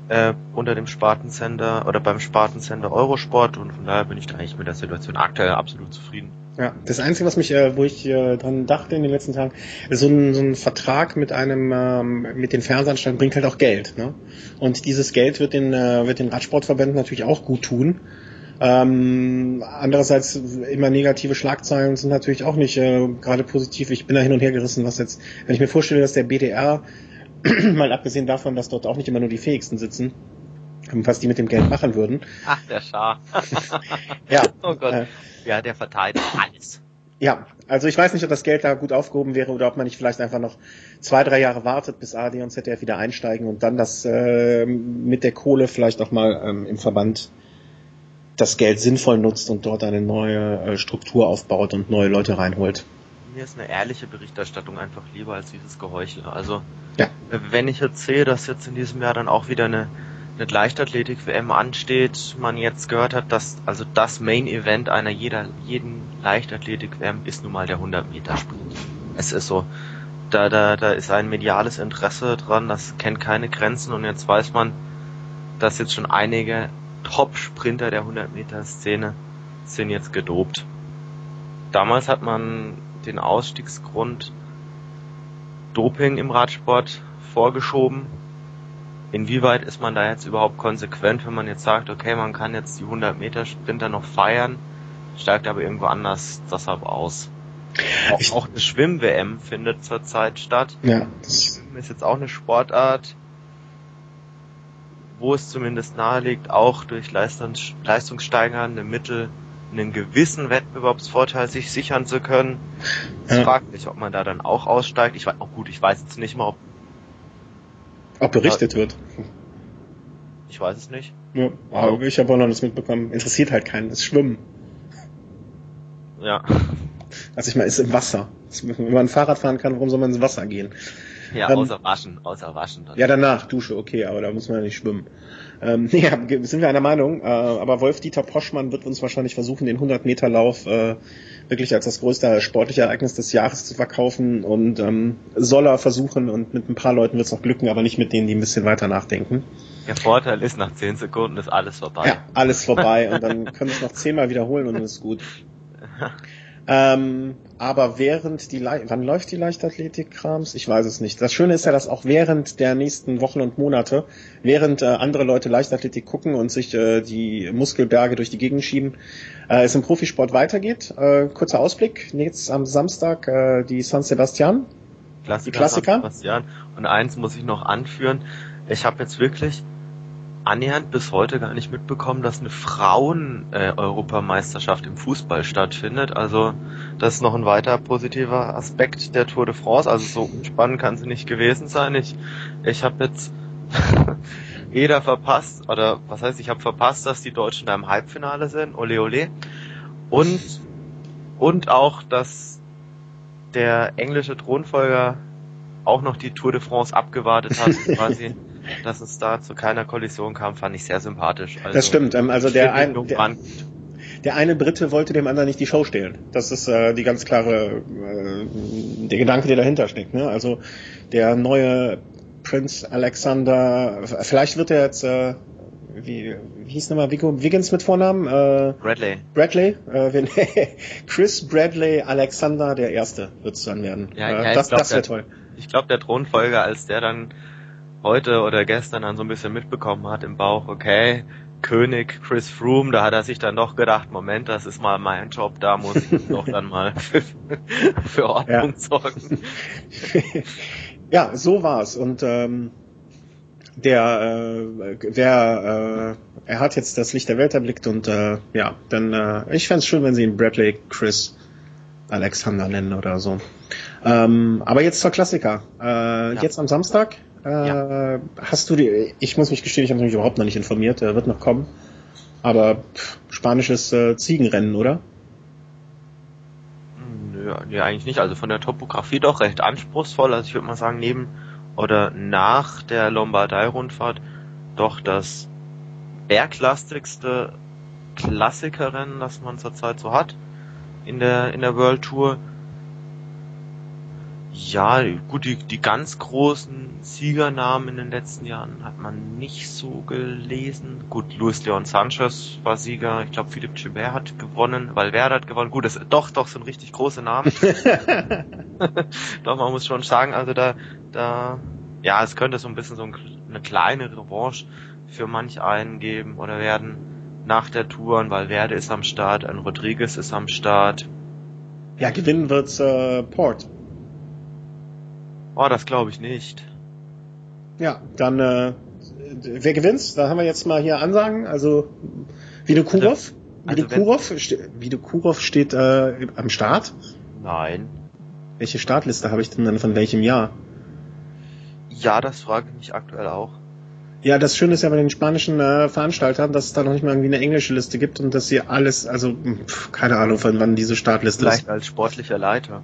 S2: äh, unter dem Spartensender oder beim Spartensender Eurosport und von daher bin ich da eigentlich mit der Situation aktuell absolut zufrieden.
S1: Ja, das Einzige, was mich, äh, wo ich äh, dran dachte in den letzten Tagen, so ein, so ein Vertrag mit einem, ähm, mit den Fernsehanstalten bringt halt auch Geld, ne? Und dieses Geld wird den, äh, wird den Radsportverbänden natürlich auch gut tun. Ähm, andererseits immer negative Schlagzeilen sind natürlich auch nicht äh, gerade positiv. Ich bin da hin und her gerissen, was jetzt, wenn ich mir vorstelle, dass der BDR, mal abgesehen davon, dass dort auch nicht immer nur die Fähigsten sitzen, was die mit dem Geld machen würden.
S2: Ach, der Schar.
S1: ja.
S2: Oh Gott. Äh, ja, der verteilt alles.
S1: Ja, also ich weiß nicht, ob das Geld da gut aufgehoben wäre oder ob man nicht vielleicht einfach noch zwei, drei Jahre wartet, bis AD und ZDF wieder einsteigen und dann das äh, mit der Kohle vielleicht auch mal ähm, im Verband das Geld sinnvoll nutzt und dort eine neue äh, Struktur aufbaut und neue Leute reinholt.
S2: Mir ist eine ehrliche Berichterstattung einfach lieber als dieses Geheuchel. Also ja. wenn ich jetzt sehe, dass jetzt in diesem Jahr dann auch wieder eine eine Leichtathletik-WM ansteht, man jetzt gehört hat, dass also das Main-Event einer jeder, jeden Leichtathletik-WM ist nun mal der 100-Meter-Sprint. Es ist so, da, da, da ist ein mediales Interesse dran, das kennt keine Grenzen und jetzt weiß man, dass jetzt schon einige Top-Sprinter der 100-Meter-Szene sind jetzt gedopt. Damals hat man den Ausstiegsgrund Doping im Radsport vorgeschoben. Inwieweit ist man da jetzt überhaupt konsequent, wenn man jetzt sagt, okay, man kann jetzt die 100 Meter Sprinter noch feiern, steigt aber irgendwo anders deshalb aus. Auch, auch eine Schwimm-WM findet zurzeit statt.
S1: Ja.
S2: Das ist jetzt auch eine Sportart, wo es zumindest naheliegt, auch durch Leistungs leistungssteigernde Mittel einen gewissen Wettbewerbsvorteil sich sichern zu können. Ich ja. frage mich, ob man da dann auch aussteigt. Ich weiß, auch gut, ich weiß jetzt nicht mal, ob
S1: ob berichtet ja. wird.
S2: Ich weiß es nicht.
S1: Ja, aber ich habe auch noch nichts mitbekommen. Interessiert halt keinen, das Schwimmen.
S2: Ja.
S1: Also ich meine, ist im Wasser. Wenn man Fahrrad fahren kann, warum soll man ins Wasser gehen?
S2: Ja, ähm, außer waschen, außer waschen.
S1: Dann. Ja, danach, Dusche, okay, aber da muss man ja nicht schwimmen. Ähm, ja, sind wir einer Meinung, äh, aber Wolf-Dieter Poschmann wird uns wahrscheinlich versuchen, den 100-Meter-Lauf äh, wirklich als das größte sportliche Ereignis des Jahres zu verkaufen und ähm, soll er versuchen und mit ein paar Leuten wird es noch glücken, aber nicht mit denen, die ein bisschen weiter nachdenken.
S2: Der Vorteil ist, nach 10 Sekunden ist alles vorbei.
S1: Ja, alles vorbei und dann können wir es noch zehnmal wiederholen und dann ist gut. Ähm, aber während die, Le wann läuft die Leichtathletik-Krams? Ich weiß es nicht. Das Schöne ist ja, dass auch während der nächsten Wochen und Monate, während äh, andere Leute Leichtathletik gucken und sich äh, die Muskelberge durch die Gegend schieben, äh, es im Profisport weitergeht. Äh, kurzer Ausblick. Jetzt am Samstag äh, die San Sebastian.
S2: Klassiker, die Klassiker. San Sebastian. Und eins muss ich noch anführen. Ich habe jetzt wirklich annähernd bis heute gar nicht mitbekommen, dass eine Frauen-Europameisterschaft äh, im Fußball stattfindet. Also das ist noch ein weiter positiver Aspekt der Tour de France. Also so spannend kann sie nicht gewesen sein. Ich, ich habe jetzt jeder verpasst, oder was heißt, ich habe verpasst, dass die Deutschen da im Halbfinale sind. Ole ole. Und, und auch, dass der englische Thronfolger auch noch die Tour de France abgewartet hat, quasi dass es da zu keiner Kollision kam, fand ich sehr sympathisch.
S1: Also, das stimmt. Ähm, also der, ein, der, der, eine Brite wollte dem anderen nicht die Show stehlen. Das ist äh, die ganz klare, äh, der Gedanke, der dahinter steckt. Ne? Also der neue Prince Alexander, vielleicht wird er jetzt, äh, wie, wie hieß nochmal Vigo Wiggins mit Vornamen? Äh,
S2: Bradley.
S1: Bradley? Äh, Chris Bradley Alexander der Erste wird es dann werden.
S2: Ja, äh, ja, das das wäre toll. Ich glaube, der Thronfolger, als der dann heute oder gestern dann so ein bisschen mitbekommen hat im Bauch, okay, König Chris Froome, da hat er sich dann doch gedacht, Moment, das ist mal mein Job, da muss ich doch dann mal für, für Ordnung ja. sorgen.
S1: ja, so war's. Und ähm, der, äh, wer, äh, er hat jetzt das Licht der Welt erblickt und äh, ja, dann, äh, ich fände schön, wenn sie ihn Bradley Chris Alexander nennen oder so. Ähm, aber jetzt zur Klassiker. Äh, ja. Jetzt am Samstag ja. Äh, hast du die, ich muss mich gestehen, ich habe mich überhaupt noch nicht informiert, er wird noch kommen. Aber pff, spanisches äh, Ziegenrennen, oder?
S2: Nö, nee, eigentlich nicht. Also von der Topografie doch recht anspruchsvoll. Also ich würde mal sagen, neben oder nach der Lombardei-Rundfahrt doch das berglastigste Klassikerrennen, das man zurzeit so hat in der in der World Tour. Ja, gut, die, die ganz großen Siegernamen in den letzten Jahren hat man nicht so gelesen. Gut, Luis Leon Sanchez war Sieger, ich glaube Philipp Gilbert hat gewonnen, Valverde hat gewonnen. Gut, das doch, doch, sind richtig große Namen. doch, man muss schon sagen, also da, da, ja, es könnte so ein bisschen so eine kleine Revanche für manch einen geben oder werden nach der Tour. Ein Valverde ist am Start, ein Rodriguez ist am Start.
S1: Ja, gewinnen wird's äh, Port.
S2: Oh, das glaube ich nicht.
S1: Ja, dann äh, wer gewinnt? Da haben wir jetzt mal hier Ansagen. Also Vidokurov. Also, Vidokurov, also Vidokurov steht äh, am Start.
S2: Nein.
S1: Welche Startliste habe ich denn dann von welchem Jahr?
S2: Ja, das frage ich mich aktuell auch.
S1: Ja, das Schöne ist ja bei den spanischen äh, Veranstaltern, dass es da noch nicht mal irgendwie eine englische Liste gibt und dass sie alles, also pf, keine Ahnung, von wann diese Startliste
S2: Vielleicht ist. Vielleicht als sportlicher Leiter.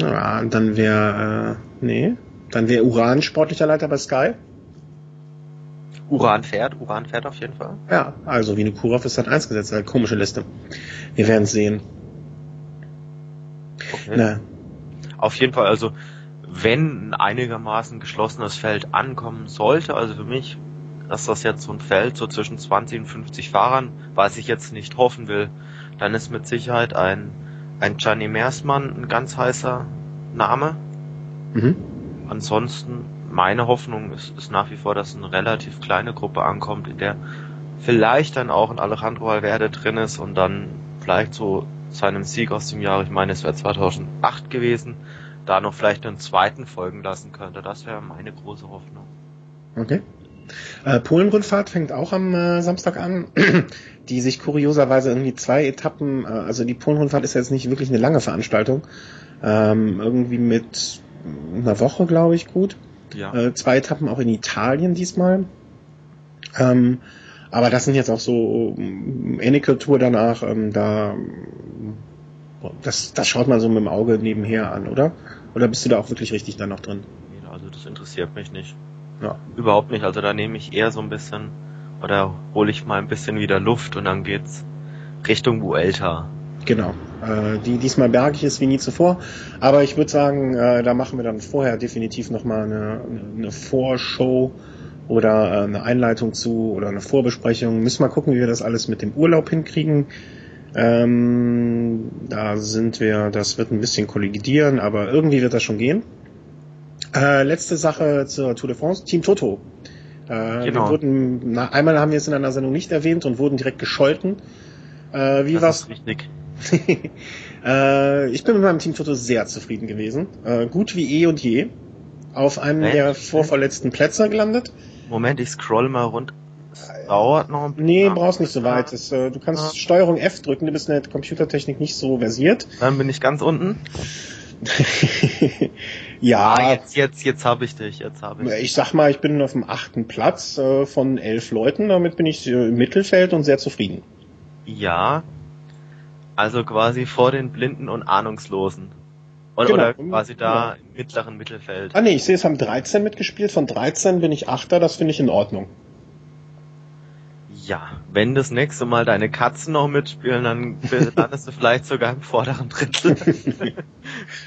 S1: Ja, dann wäre, äh, nee, dann wäre Uran sportlicher Leiter bei Sky.
S2: Uran fährt, Uran fährt auf jeden Fall.
S1: Ja, also wie eine Kurov ist halt eins gesetzt, eine komische Liste. Wir werden sehen.
S2: Okay. Na. Auf jeden Fall, also wenn ein einigermaßen geschlossenes Feld ankommen sollte, also für mich dass das jetzt so ein Feld so zwischen 20 und 50 Fahrern, was ich jetzt nicht hoffen will, dann ist mit Sicherheit ein, ein Gianni Meersmann ein ganz heißer Name. Mhm. Ansonsten, meine Hoffnung ist, ist nach wie vor, dass eine relativ kleine Gruppe ankommt, in der vielleicht dann auch ein Alejandro Valverde drin ist und dann vielleicht so seinem Sieg aus dem Jahr, ich meine, es wäre 2008 gewesen, da noch vielleicht einen zweiten folgen lassen könnte. Das wäre meine große Hoffnung.
S1: Okay. Äh, Polen-Rundfahrt fängt auch am äh, Samstag an, die sich kurioserweise irgendwie zwei Etappen, äh, also die Polen-Rundfahrt ist jetzt nicht wirklich eine lange Veranstaltung, ähm, irgendwie mit einer Woche, glaube ich, gut. Ja. Äh, zwei Etappen auch in Italien diesmal. Ähm, aber das sind jetzt auch so ähnliche Tour danach, ähm, da das, das schaut man so mit dem Auge nebenher an, oder? Oder bist du da auch wirklich richtig dann noch drin?
S2: Also das interessiert mich nicht. Ja. Überhaupt nicht. Also da nehme ich eher so ein bisschen oder hole ich mal ein bisschen wieder Luft und dann geht's Richtung Vuelta.
S1: Genau. Äh, die diesmal bergig ist wie nie zuvor. Aber ich würde sagen, äh, da machen wir dann vorher definitiv nochmal eine, eine Vorshow oder äh, eine Einleitung zu oder eine Vorbesprechung. Müssen wir gucken, wie wir das alles mit dem Urlaub hinkriegen. Ähm, da sind wir, das wird ein bisschen kollidieren, aber irgendwie wird das schon gehen. Äh, letzte Sache zur Tour de France, Team Toto. Äh, genau. Wir wurden, na, einmal haben wir es in einer Sendung nicht erwähnt und wurden direkt gescholten. Äh, wie das war's? Richtig. äh, ich bin mit meinem Team Toto sehr zufrieden gewesen. Äh, gut wie eh und je. Auf einem Moment. der vorvorletzten Plätze gelandet.
S2: Moment, ich scroll mal rund. Es dauert noch
S1: ein bisschen. Nee, brauchst nicht so weit. Das, äh, du kannst. Steuerung F drücken, du bist in der Computertechnik nicht so versiert.
S2: Dann bin ich ganz unten.
S1: ja.
S2: Ah, jetzt, jetzt, jetzt habe ich dich, jetzt habe ich.
S1: Ich sag mal, ich bin auf dem achten Platz äh, von elf Leuten, damit bin ich äh, im Mittelfeld und sehr zufrieden.
S2: Ja. Also quasi vor den Blinden und Ahnungslosen. Oder, genau. oder quasi da ja. im mittleren Mittelfeld.
S1: Ah nee, ich sehe, es haben 13 mitgespielt. Von 13 bin ich Achter, das finde ich in Ordnung.
S2: Ja, wenn das nächste Mal deine Katzen noch mitspielen, dann landest du vielleicht sogar im vorderen Drittel.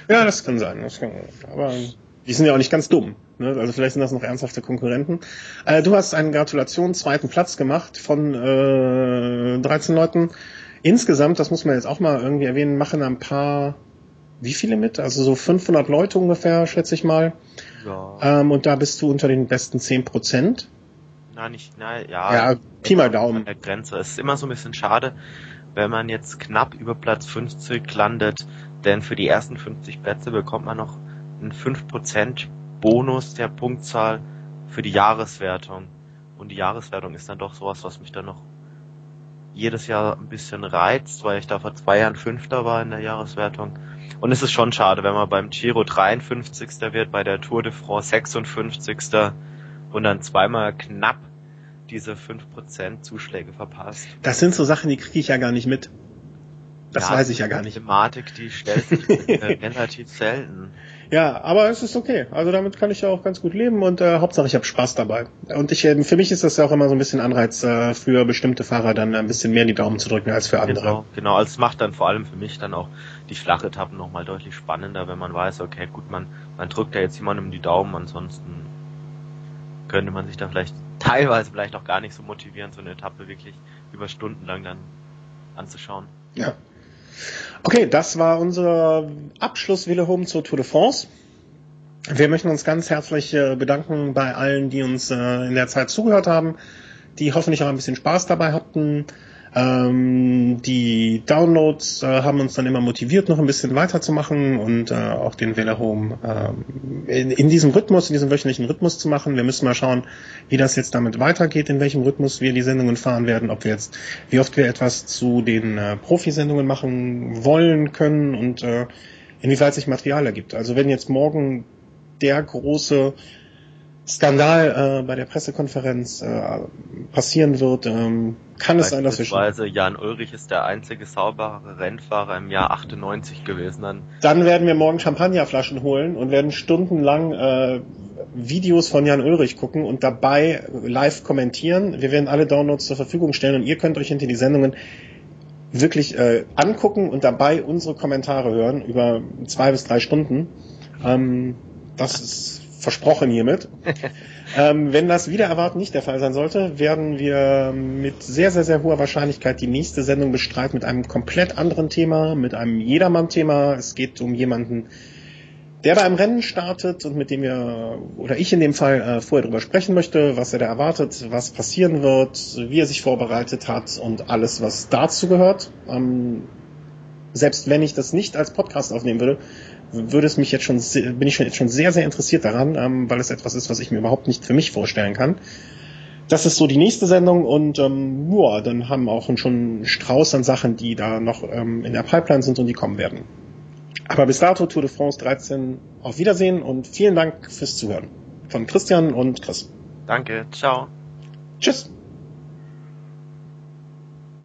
S1: ja, das kann sein. Das kann, aber die sind ja auch nicht ganz dumm. Ne? Also vielleicht sind das noch ernsthafte Konkurrenten. Äh, du hast einen Gratulation zweiten Platz gemacht von äh, 13 Leuten. Insgesamt, das muss man jetzt auch mal irgendwie erwähnen, machen ein paar, wie viele mit? Also so 500 Leute ungefähr, schätze ich mal. Ja. Ähm, und da bist du unter den besten 10 Prozent.
S2: Nein, nicht, nein, ja.
S1: Ja, Pi mal Daumen. An
S2: der Grenze. Es ist immer so ein bisschen schade, wenn man jetzt knapp über Platz 50 landet, denn für die ersten 50 Plätze bekommt man noch einen 5% Bonus der Punktzahl für die Jahreswertung. Und die Jahreswertung ist dann doch sowas, was mich dann noch jedes Jahr ein bisschen reizt, weil ich da vor zwei Jahren Fünfter war in der Jahreswertung. Und es ist schon schade, wenn man beim Giro 53. wird, bei der Tour de France 56 und dann zweimal knapp diese 5% Zuschläge verpasst.
S1: Das sind so Sachen, die kriege ich ja gar nicht mit. Das ja, weiß ich ja gar nicht.
S2: Thematik, die stellt sich relativ selten.
S1: Ja, aber es ist okay. Also damit kann ich ja auch ganz gut leben und äh, Hauptsache ich habe Spaß dabei. Und ich, äh, für mich ist das ja auch immer so ein bisschen Anreiz äh, für bestimmte Fahrer dann ein bisschen mehr die Daumen zu drücken als für andere.
S2: Genau, genau. Also es macht dann vor allem für mich dann auch die flache Etappen nochmal deutlich spannender, wenn man weiß, okay, gut, man, man drückt ja jetzt jemandem die Daumen, ansonsten könnte man sich da vielleicht teilweise vielleicht auch gar nicht so motivieren, so eine Etappe wirklich über Stunden lang dann anzuschauen.
S1: Ja. Okay, das war unser Abschluss Home zur Tour de France. Wir möchten uns ganz herzlich äh, bedanken bei allen, die uns äh, in der Zeit zugehört haben, die hoffentlich auch ein bisschen Spaß dabei hatten. Ähm, die Downloads äh, haben uns dann immer motiviert, noch ein bisschen weiterzumachen und äh, auch den Wähler Home äh, in, in, diesem Rhythmus, in diesem wöchentlichen Rhythmus zu machen. Wir müssen mal schauen, wie das jetzt damit weitergeht, in welchem Rhythmus wir die Sendungen fahren werden, ob wir jetzt, wie oft wir etwas zu den äh, Profisendungen machen wollen können und äh, inwieweit sich Material ergibt. Also wenn jetzt morgen der große Skandal äh, bei der Pressekonferenz äh, passieren wird, ähm, kann es sein, dass wir
S2: schon... Jan Ulrich ist der einzige saubere Rennfahrer im Jahr 98 gewesen.
S1: Dann, dann werden wir morgen Champagnerflaschen holen und werden stundenlang äh, Videos von Jan Ulrich gucken und dabei live kommentieren. Wir werden alle Downloads zur Verfügung stellen und ihr könnt euch hinter die Sendungen wirklich äh, angucken und dabei unsere Kommentare hören über zwei bis drei Stunden. Ähm, das ist versprochen hiermit. ähm, wenn das wieder erwarten nicht der Fall sein sollte, werden wir mit sehr, sehr, sehr hoher Wahrscheinlichkeit die nächste Sendung bestreiten mit einem komplett anderen Thema, mit einem Jedermann-Thema. Es geht um jemanden, der bei einem Rennen startet und mit dem wir, oder ich in dem Fall, äh, vorher darüber sprechen möchte, was er da erwartet, was passieren wird, wie er sich vorbereitet hat und alles, was dazu gehört. Ähm, selbst wenn ich das nicht als Podcast aufnehmen würde, würde es mich jetzt schon, bin ich schon, jetzt schon sehr, sehr interessiert daran, ähm, weil es etwas ist, was ich mir überhaupt nicht für mich vorstellen kann. Das ist so die nächste Sendung und ähm, ja, dann haben auch schon einen Strauß an Sachen, die da noch ähm, in der Pipeline sind und die kommen werden. Aber bis dato Tour de France 13 auf Wiedersehen und vielen Dank fürs Zuhören. Von Christian und Chris.
S2: Danke, ciao.
S1: Tschüss.